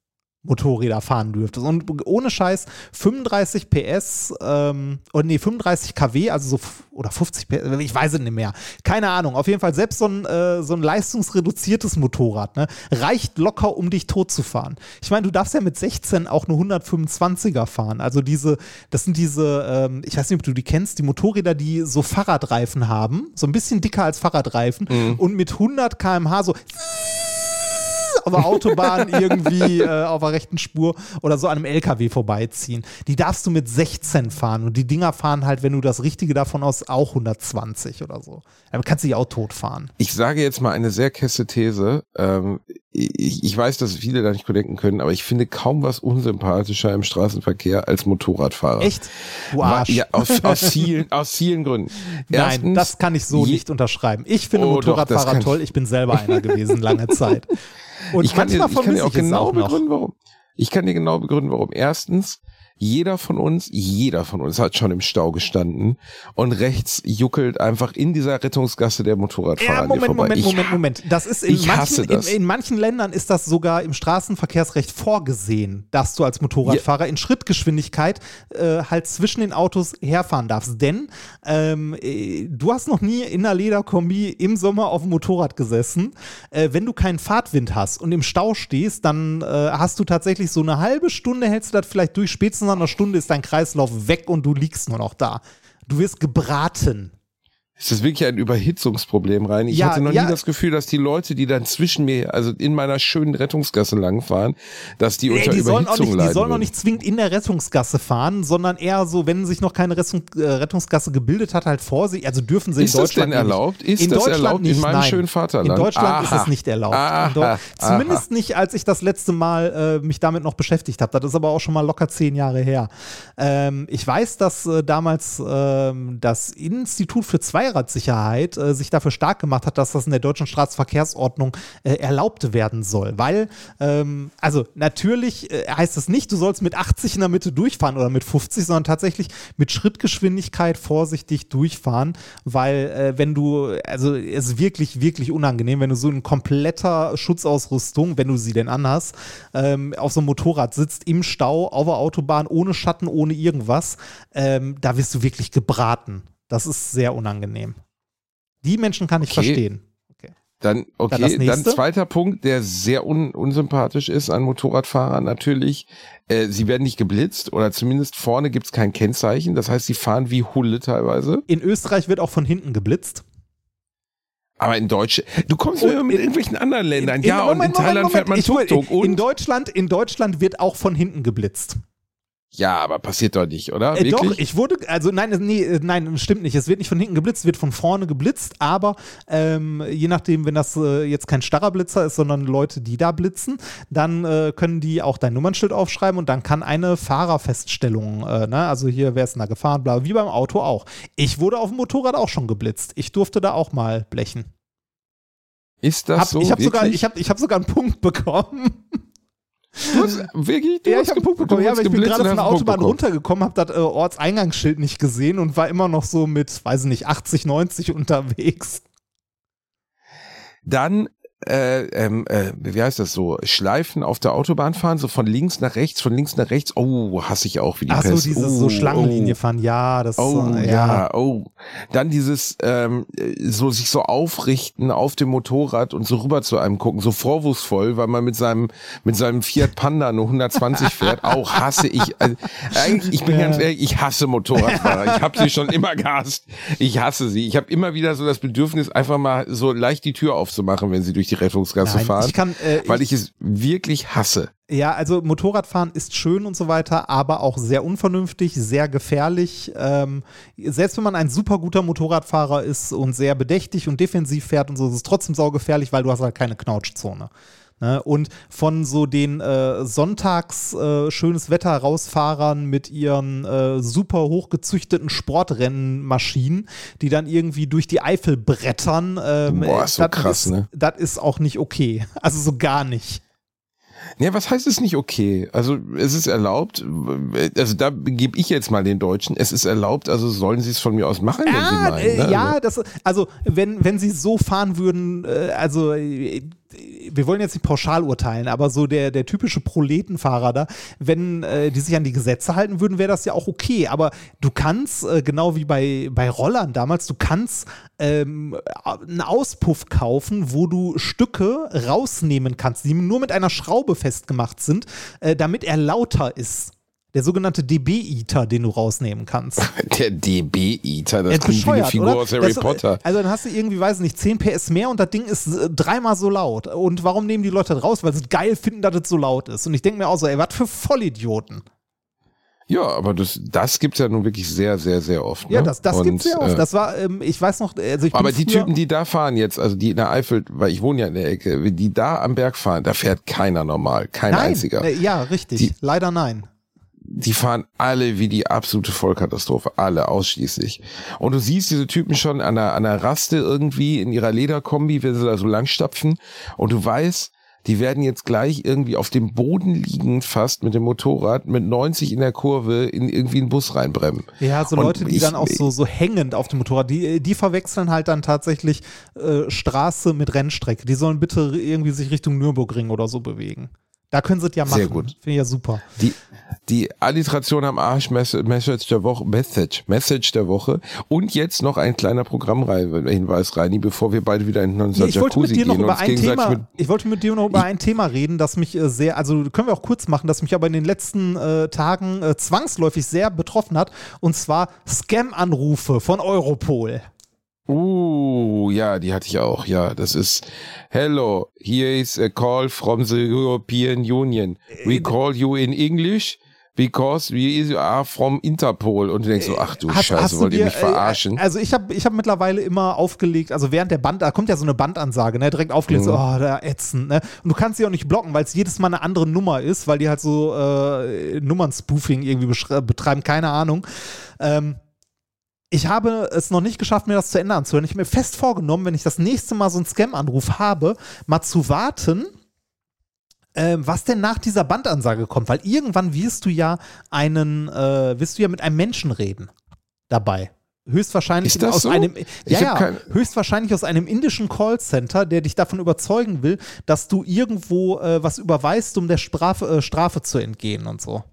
Motorräder fahren dürftest. Und ohne Scheiß 35 PS, ähm, oder nee, 35 kW, also so, oder 50 PS, ich weiß es nicht mehr. Keine Ahnung. Auf jeden Fall, selbst so ein, äh, so ein leistungsreduziertes Motorrad, ne, reicht locker, um dich tot zu fahren. Ich meine, du darfst ja mit 16 auch eine 125er fahren. Also diese, das sind diese, ähm, ich weiß nicht, ob du die kennst, die Motorräder, die so Fahrradreifen haben, so ein bisschen dicker als Fahrradreifen mhm. und mit 100 km/h so auf der Autobahn irgendwie äh, auf der rechten Spur oder so an einem LKW vorbeiziehen. Die darfst du mit 16 fahren und die Dinger fahren halt, wenn du das Richtige davon aus, auch 120 oder so. Dann kannst du dich auch tot fahren. Ich sage jetzt mal eine sehr kesse These. Ähm, ich, ich, weiß, dass viele da nicht denken können, aber ich finde kaum was unsympathischer im Straßenverkehr als Motorradfahrer. Echt? Du Arsch. Ja, aus, aus, vielen, aus vielen Gründen. Erstens, Nein, das kann ich so nicht unterschreiben. Ich finde oh, Motorradfahrer doch, toll. Ich bin selber einer gewesen, lange Zeit. Und ich kann dir, ich kann dir auch genau auch begründen, warum. Ich kann dir genau begründen, warum. Erstens, jeder von uns, jeder von uns hat schon im Stau gestanden und rechts juckelt einfach in dieser Rettungsgasse der Motorradfahrer. Ja, Moment, Moment, ich, Moment, Moment. Das ist in manchen, das. In, in, manchen Ländern ist das sogar im Straßenverkehrsrecht vorgesehen, dass du als Motorradfahrer ja. in Schrittgeschwindigkeit äh, halt zwischen den Autos herfahren darfst. Denn ähm, äh, du hast noch nie in einer Lederkombi im Sommer auf dem Motorrad gesessen. Äh, wenn du keinen Fahrtwind hast und im Stau stehst, dann äh, hast du tatsächlich so eine halbe Stunde, hältst du das vielleicht durch, spätestens einer Stunde ist dein Kreislauf weg und du liegst nur noch da. Du wirst gebraten. Ist das wirklich ein Überhitzungsproblem rein? Ich ja, hatte noch ja. nie das Gefühl, dass die Leute, die dann zwischen mir, also in meiner schönen Rettungsgasse langfahren, dass die unter die Überhitzung sollen nicht, leiden. Die sollen noch nicht zwingend in der Rettungsgasse fahren, sondern eher so, wenn sich noch keine äh, Rettungsgasse gebildet hat, halt vor sich. Also dürfen sie ist in Deutschland. Ist das denn erlaubt? Ist in das Deutschland erlaubt nicht, in meinem nein. schönen Vaterland? In Deutschland aha. ist es nicht erlaubt. Aha. Zumindest aha. nicht, als ich das letzte Mal äh, mich damit noch beschäftigt habe. Das ist aber auch schon mal locker zehn Jahre her. Ähm, ich weiß, dass äh, damals ähm, das Institut für Zweiradsicherheit Zeit äh, sich dafür stark gemacht hat, dass das in der deutschen Straßenverkehrsordnung äh, erlaubt werden soll. Weil, ähm, also natürlich äh, heißt es nicht, du sollst mit 80 in der Mitte durchfahren oder mit 50, sondern tatsächlich mit Schrittgeschwindigkeit vorsichtig durchfahren, weil äh, wenn du, also es ist wirklich, wirklich unangenehm, wenn du so in kompletter Schutzausrüstung, wenn du sie denn anhast, ähm, auf so einem Motorrad sitzt, im Stau, auf der Autobahn, ohne Schatten, ohne irgendwas, ähm, da wirst du wirklich gebraten. Das ist sehr unangenehm. Die Menschen kann ich okay. verstehen. Okay. Dann, okay, dann, nächste. zweiter Punkt, der sehr un, unsympathisch ist an Motorradfahrern natürlich. Äh, sie werden nicht geblitzt oder zumindest vorne gibt's kein Kennzeichen. Das heißt, sie fahren wie Hulle teilweise. In Österreich wird auch von hinten geblitzt. Aber in Deutsch, du kommst immer mit in- irgendwelchen anderen Ländern. In- ja, Moment, und in Thailand Moment, fährt man Tuk-Tuk. In Und? Deutschland, in Deutschland wird auch von hinten geblitzt. Ja, aber passiert doch nicht, oder? Äh, doch, ich wurde, also nein, nee, äh, nein, stimmt nicht. Es wird nicht von hinten geblitzt, es wird von vorne geblitzt, aber ähm, je nachdem, wenn das äh, jetzt kein starrer Blitzer ist, sondern Leute, die da blitzen, dann äh, können die auch dein Nummernschild aufschreiben und dann kann eine Fahrerfeststellung, äh, ne, also hier, wer ist denn da gefahren, bla, wie beim Auto auch. Ich wurde auf dem Motorrad auch schon geblitzt. Ich durfte da auch mal blechen. ist das Hab, so? ich habe sogar, ich hab, ich hab sogar einen Punkt bekommen. Du hast, wirklich? Du Ja, hast ich habe einen Punkt ge- bekommen. Ja, aber ich bin gerade von der Autobahn runtergekommen, habe das äh, Ortseingangsschild nicht gesehen und war immer noch so mit, weiß ich nicht, 80, 90 unterwegs. Dann, äh, ähm, äh, wie heißt das so? Schleifen auf der Autobahn fahren, so von links nach rechts, von links nach rechts. Oh, hasse ich auch wie die Ach so, Pest. dieses oh, so Schlangenlinie oh. fahren, ja, das Oh äh, ja. oh. Dann dieses ähm, so sich so aufrichten auf dem Motorrad und so rüber zu einem gucken, so vorwurfsvoll, weil man mit seinem mit seinem Fiat Panda nur 120 fährt. Auch hasse ich. Also, eigentlich, ich bin Ja. ganz ehrlich, ich hasse Motorradfahrer. Ich habe sie schon immer gehasst. Ich hasse sie. Ich habe immer wieder so das Bedürfnis, einfach mal so leicht die Tür aufzumachen, wenn sie durch die Rettungsgasse Nein, fahren, ich kann, äh, weil ich, ich es wirklich hasse. ja, also Motorradfahren ist schön und so weiter, aber auch sehr unvernünftig, sehr gefährlich. Ähm, selbst wenn man ein super guter Motorradfahrer ist und sehr bedächtig und defensiv fährt und so, ist es trotzdem saugefährlich, weil du hast halt keine Knautschzone. Ne? Und von so den äh, Sonntags äh, schönes Wetter rausfahrern mit ihren äh, super hochgezüchteten Sportrennenmaschinen, die dann irgendwie durch die Eifel brettern. Ähm, Boah, ist so das krass, ist, ne? Das ist auch nicht okay. Also so gar nicht. Ja, was heißt es nicht okay? Also es ist erlaubt, also da gebe ich jetzt mal den Deutschen, es ist erlaubt, also sollen sie es von mir aus machen, wenn sie Ja, meinen. äh, ne? ja, das, also wenn, wenn sie so fahren würden, äh, also äh, wir wollen jetzt nicht pauschal urteilen, aber so der, der typische Proletenfahrer da, wenn äh, die sich an die Gesetze halten würden, wäre das ja auch okay. Aber du kannst, äh, genau wie bei, bei Rollern damals, du kannst ähm, einen Auspuff kaufen, wo du Stücke rausnehmen kannst, die nur mit einer Schraube festgemacht sind, äh, damit er lauter ist. Der sogenannte dB-Eater, den du rausnehmen kannst. Der DB-Eater, das Ja, klingt wie eine Figur oder? aus Harry Das, äh, Potter. Also dann hast du irgendwie, weiß nicht, 10 PS mehr und das Ding ist äh, dreimal so laut. Und warum nehmen die Leute das raus? Weil sie es geil finden, dass es so laut ist. Und ich denke mir auch so, ey, was für Vollidioten. Ja, aber das, das gibt's ja nun wirklich sehr, sehr, sehr oft. Ne? Ja, das, das Und, gibt's ja oft. äh, Das war, ähm, ich weiß noch, also ich bin aber die Typen, die da fahren jetzt, also die in der Eifel, weil ich wohne ja in der Ecke, die da am Berg fahren, da fährt keiner normal, kein nein, einziger. ja, richtig. Die- Leider nein. Die fahren alle wie die absolute Vollkatastrophe, alle ausschließlich. Und du siehst diese Typen schon an der, an der Raste irgendwie in ihrer Lederkombi, wenn sie da so langstapfen und du weißt, die werden jetzt gleich irgendwie auf dem Boden liegend fast mit dem Motorrad mit 90 in der Kurve in irgendwie einen Bus reinbremmen. Ja, so Und Leute, die ich- dann auch so, so hängend auf dem Motorrad, die, die verwechseln halt dann tatsächlich äh, Straße mit Rennstrecke. Die sollen bitte irgendwie sich Richtung Nürburgring oder so bewegen. Da können sie es ja machen. Sehr gut. Finde ich ja super. Die, die Alliteration am Arsch, Mess- Message der Woche, Message, Message der Woche. Und jetzt noch ein kleiner Programmhinweis, Reini, bevor wir beide wieder in unser Ja, ich wollte mit Jacuzzi dir noch gehen über ein Thema, ich wollte mit dir noch über ein Thema reden, das mich äh, sehr, also können wir auch kurz machen, das mich aber in den letzten äh, Tagen äh, zwangsläufig sehr betroffen hat, und zwar Scam-Anrufe von Europol. Uh, ja, die hatte ich auch. Ja, das ist Hello, here is a call from the European Union. We call you in English because we are from Interpol. Und du denkst so, ach du Scheiße, wollt ihr mich verarschen? Äh, also ich habe ich hab mittlerweile immer aufgelegt, also während der Band, da kommt ja so eine Bandansage, ne, direkt aufgelegt, Mhm. so, oh, da ätzend, ne? Und du kannst sie auch nicht blocken, weil es jedes Mal eine andere Nummer ist, weil die halt so äh, Nummern-Spoofing irgendwie betreiben, keine Ahnung. Ähm, ich habe es noch nicht geschafft, mir das zu Ende anzuhören. Ich habe mir fest vorgenommen, wenn ich das nächste Mal so einen Scam-Anruf habe, mal zu warten, ähm, was denn nach dieser Bandansage kommt, weil irgendwann wirst du ja einen, äh, wirst du ja mit einem Menschen reden dabei. Höchstwahrscheinlich aus so? einem, ja, ja, höchstwahrscheinlich aus einem indischen Callcenter, der dich davon überzeugen will, dass du irgendwo äh, was überweist, um der Strafe, äh, Strafe zu entgehen und so.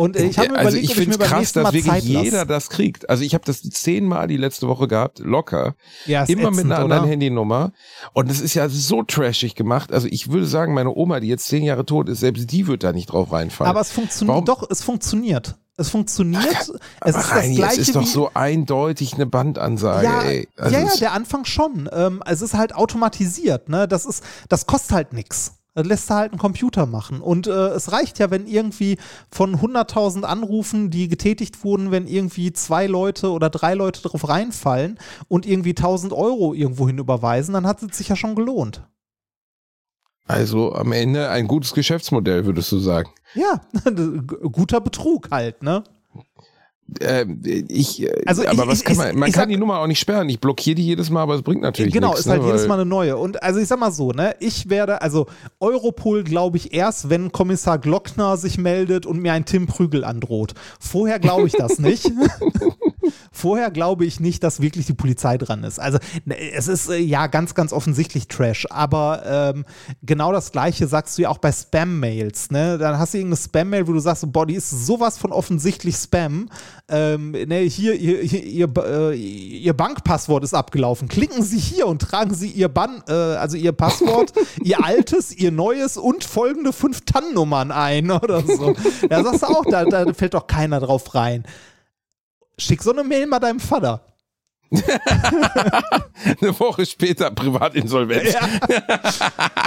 Und äh, ich habe also überlegt, ich finde es krass, dass Mal wirklich Zeit jeder lasse. das kriegt. Also ich habe das zehnmal die letzte Woche gehabt, locker. Ja, Immer mit ätzend, einer anderen oder? Handynummer. Und es ist ja so trashig gemacht. Also ich würde sagen, meine Oma, die jetzt zehn Jahre tot ist, selbst die wird da nicht drauf reinfallen. Aber es funktioniert, Warum- doch, es funktioniert. Es funktioniert. es Aber ist das Reini, gleiche es ist doch so eindeutig eine Bandansage, ja. Also ja, ja, es- der Anfang schon. Ähm, es ist halt automatisiert, ne? Das ist, das kostet halt nix. Das lässt du halt einen Computer machen. Und äh, es reicht ja, wenn irgendwie von 100.000 Anrufen, die getätigt wurden, wenn irgendwie zwei Leute oder drei Leute drauf reinfallen und irgendwie 1.000 Euro irgendwohin überweisen, dann hat es sich ja schon gelohnt. Also am Ende ein gutes Geschäftsmodell, würdest du sagen. Ja, guter Betrug halt, ne? Ähm, ich, äh, Also aber ich- was ich- kann ich- man, man ich kann sag- die Nummer auch nicht sperren. Ich blockiere die jedes Mal, aber es bringt natürlich Genau, nichts. ist halt ne, jedes Mal eine neue. Und also ich sag mal so, ne, ich werde, also Europol glaube ich erst, wenn Kommissar Glockner sich meldet und mir ein Tim Prügel androht. Vorher glaube ich das nicht. Vorher glaube ich nicht, dass wirklich die Polizei dran ist. Also ne, es ist äh, ja ganz, ganz offensichtlich Trash, aber ähm, genau das gleiche sagst du ja auch bei Spam-Mails. Ne? Dann hast du irgendeine Spam-Mail, wo du sagst, so, boah, die ist sowas von offensichtlich Spam. Ähm, ne, hier, hier, hier ihr, äh, ihr Bankpasswort ist abgelaufen. Klicken Sie hier und tragen Sie Ihr Ban, äh, also Ihr Passwort, Ihr altes, Ihr neues und folgende fünf TAN-Nummern ein oder so. Da sagst du auch, da, da fällt doch keiner drauf rein. Schick so eine Mail mal deinem Vater. Eine Woche später Privatinsolvenz.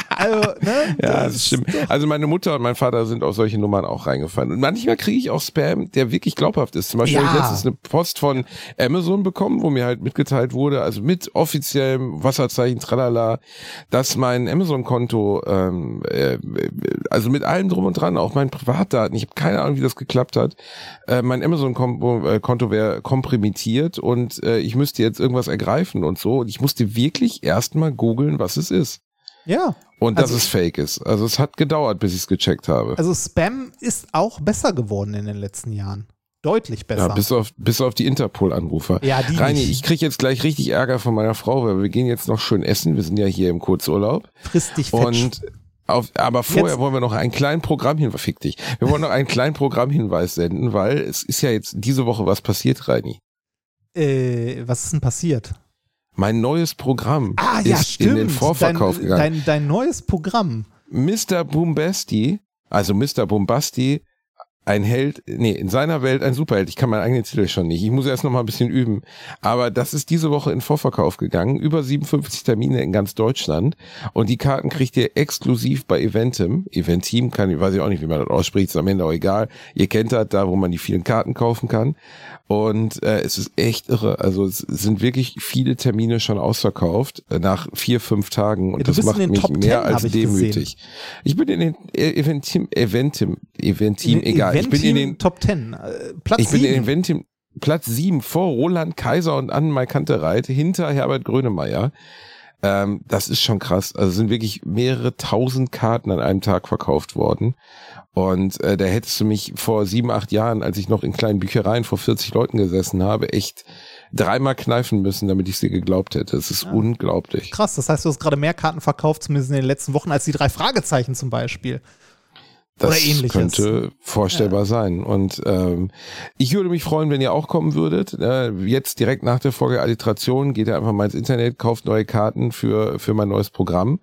Also, ne? Ja, das stimmt. Also meine Mutter und mein Vater sind auf solche Nummern auch reingefallen. Und manchmal kriege ich auch Spam, der wirklich glaubhaft ist. Zum Beispiel Ja. habe ich letztens eine Post von Amazon bekommen, wo mir halt mitgeteilt wurde, also mit offiziellem Wasserzeichen, tralala, dass mein Amazon-Konto, ähm, äh, also mit allem drum und dran, auch meinen Privatdaten, ich habe keine Ahnung, wie das geklappt hat, äh, mein Amazon-Konto wäre komprimiert und äh, ich müsste jetzt irgendwas ergreifen und so. Und ich musste wirklich erstmal googeln, was es ist. Ja. Und dass Also- es fake ist. Also es hat gedauert, bis ich es gecheckt habe. Also Spam ist auch besser geworden in den letzten Jahren. Deutlich besser. ja, bis auf, bis auf die Interpol-Anrufer. Ja, die Reini, nicht. ich krieg jetzt gleich richtig Ärger von meiner Frau, weil wir gehen jetzt noch schön essen. Wir sind ja hier im Kurzurlaub. Frisst dich. Und auf, aber vorher Jetzt- wollen wir noch einen kleinen Programmhinweis, fick dich. Wir wollen noch einen kleinen Programmhinweis senden, weil es ist ja jetzt diese Woche was passiert, Reini. Äh, was ist denn passiert? Mein neues Programm Ah, ja, ist stimmt. in den Vorverkauf dein, gegangen. Dein, dein neues Programm. Mr. Boombasti, also Mr. Boombasti, ein Held, nee, in seiner Welt ein Superheld. Ich kann meinen eigenen Titel schon nicht. Ich muss erst noch mal ein bisschen üben. Aber das ist diese Woche in Vorverkauf gegangen. Über 57 Termine in ganz Deutschland. Und die Karten kriegt ihr exklusiv bei Eventim. Eventim kann, ich weiß ich auch nicht, wie man das ausspricht, ist am Ende auch egal. Ihr kennt das, da wo man die vielen Karten kaufen kann. Und äh, es ist echt irre. Also es sind wirklich viele Termine schon ausverkauft äh, nach vier, fünf Tagen. Und Ja, das macht in den mich Top 10, mehr als hab ich demütig. Ich bin in den äh, Eventim, Eventim, Eventim, egal. Ich bin in Eventim den, Top 10. Äh, Platz ich bin in sieben. Eventim, Platz sieben vor Roland Kaiser und Annenmai Kantereit, hinter Herbert Grönemeyer. Ähm, das ist schon krass. Also es sind wirklich mehrere tausend Karten an einem Tag verkauft worden. Und äh, da hättest du mich vor sieben, acht Jahren, als ich noch in kleinen Büchereien vor 40 Leuten gesessen habe, echt dreimal kneifen müssen, damit ich sie geglaubt hätte. Es ist unglaublich. Krass, das heißt, du hast gerade mehr Karten verkauft, zumindest in den letzten Wochen, als die drei Fragezeichen zum Beispiel. Das Oder ähnliches. könnte vorstellbar sein. Und ähm, ich würde mich freuen, wenn ihr auch kommen würdet. Äh, jetzt direkt nach der Folge Alliteration geht ihr einfach mal ins Internet, kauft neue Karten für, für mein neues Programm.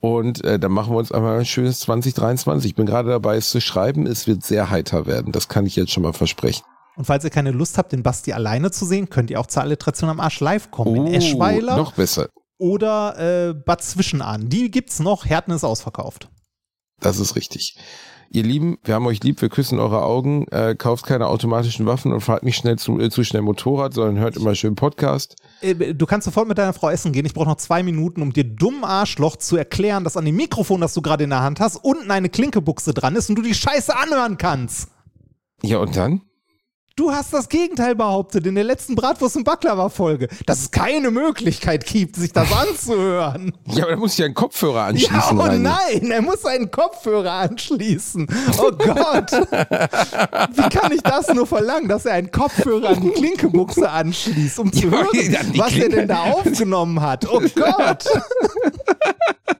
Und äh, dann machen wir uns einmal ein schönes 2023. Ich bin gerade dabei, es zu schreiben. Es wird sehr heiter werden. Das kann ich jetzt schon mal versprechen. Und falls ihr keine Lust habt, den Basti alleine zu sehen, könnt ihr auch zur Alliteration am Arsch live kommen. in Eschweiler Oh, noch besser. oder äh, Bad Zwischenahn. Die gibt's noch. Herten ist ausverkauft. Das ist richtig. Ihr Lieben, wir haben euch lieb, wir küssen eure Augen. Äh, kauft keine automatischen Waffen und fahrt nicht schnell zu, äh, zu schnell Motorrad, sondern hört immer schön Podcast. Äh, Du kannst sofort mit deiner Frau essen gehen. Ich brauche noch zwei Minuten, um dir dumm Arschloch zu erklären, dass an dem Mikrofon, das du gerade in der Hand hast, unten eine Klinkebuchse dran ist und du die Scheiße anhören kannst. Ja, und dann? Du hast das Gegenteil behauptet in der letzten Bratwurst- und Baklava-Folge, dass es keine Möglichkeit gibt, sich das anzuhören. Ja, aber da muss ich ja einen Kopfhörer anschließen. Ja, oh Reini. nein, er muss einen Kopfhörer anschließen. Oh Gott. Wie kann ich das nur verlangen, dass er einen Kopfhörer an die Klinkebuchse anschließt, um zu hören, was er denn da aufgenommen hat? Oh Gott.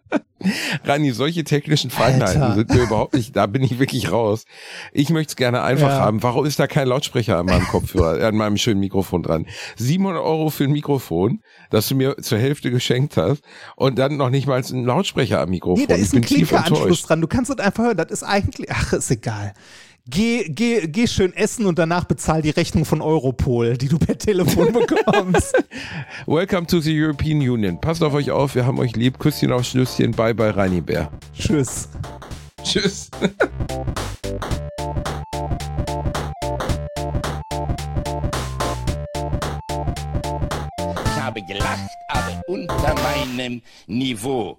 Rani, solche technischen Feinheiten sind mir überhaupt nicht, da bin ich wirklich raus. Ich möchte es gerne einfach Ja. haben. Warum ist da kein Lautsprecher an meinem Kopfhörer, an meinem schönen Mikrofon dran? 700 Euro für ein Mikrofon, das du mir zur Hälfte geschenkt hast und dann noch nicht mal einen Lautsprecher am Mikrofon. Nee, da Ich ist ein enttäuscht. dran. Du kannst es einfach hören. Das ist eigentlich, ach, ist egal. Geh, geh, geh schön essen und danach bezahl die Rechnung von Europol, die du per Telefon bekommst. Welcome to the European Union. Passt auf euch auf, wir haben euch lieb. Küsschen auf Schlüsschen. Bye bye, Reini Bär. Tschüss. Tschüss. Ich habe gelacht, aber unter meinem Niveau.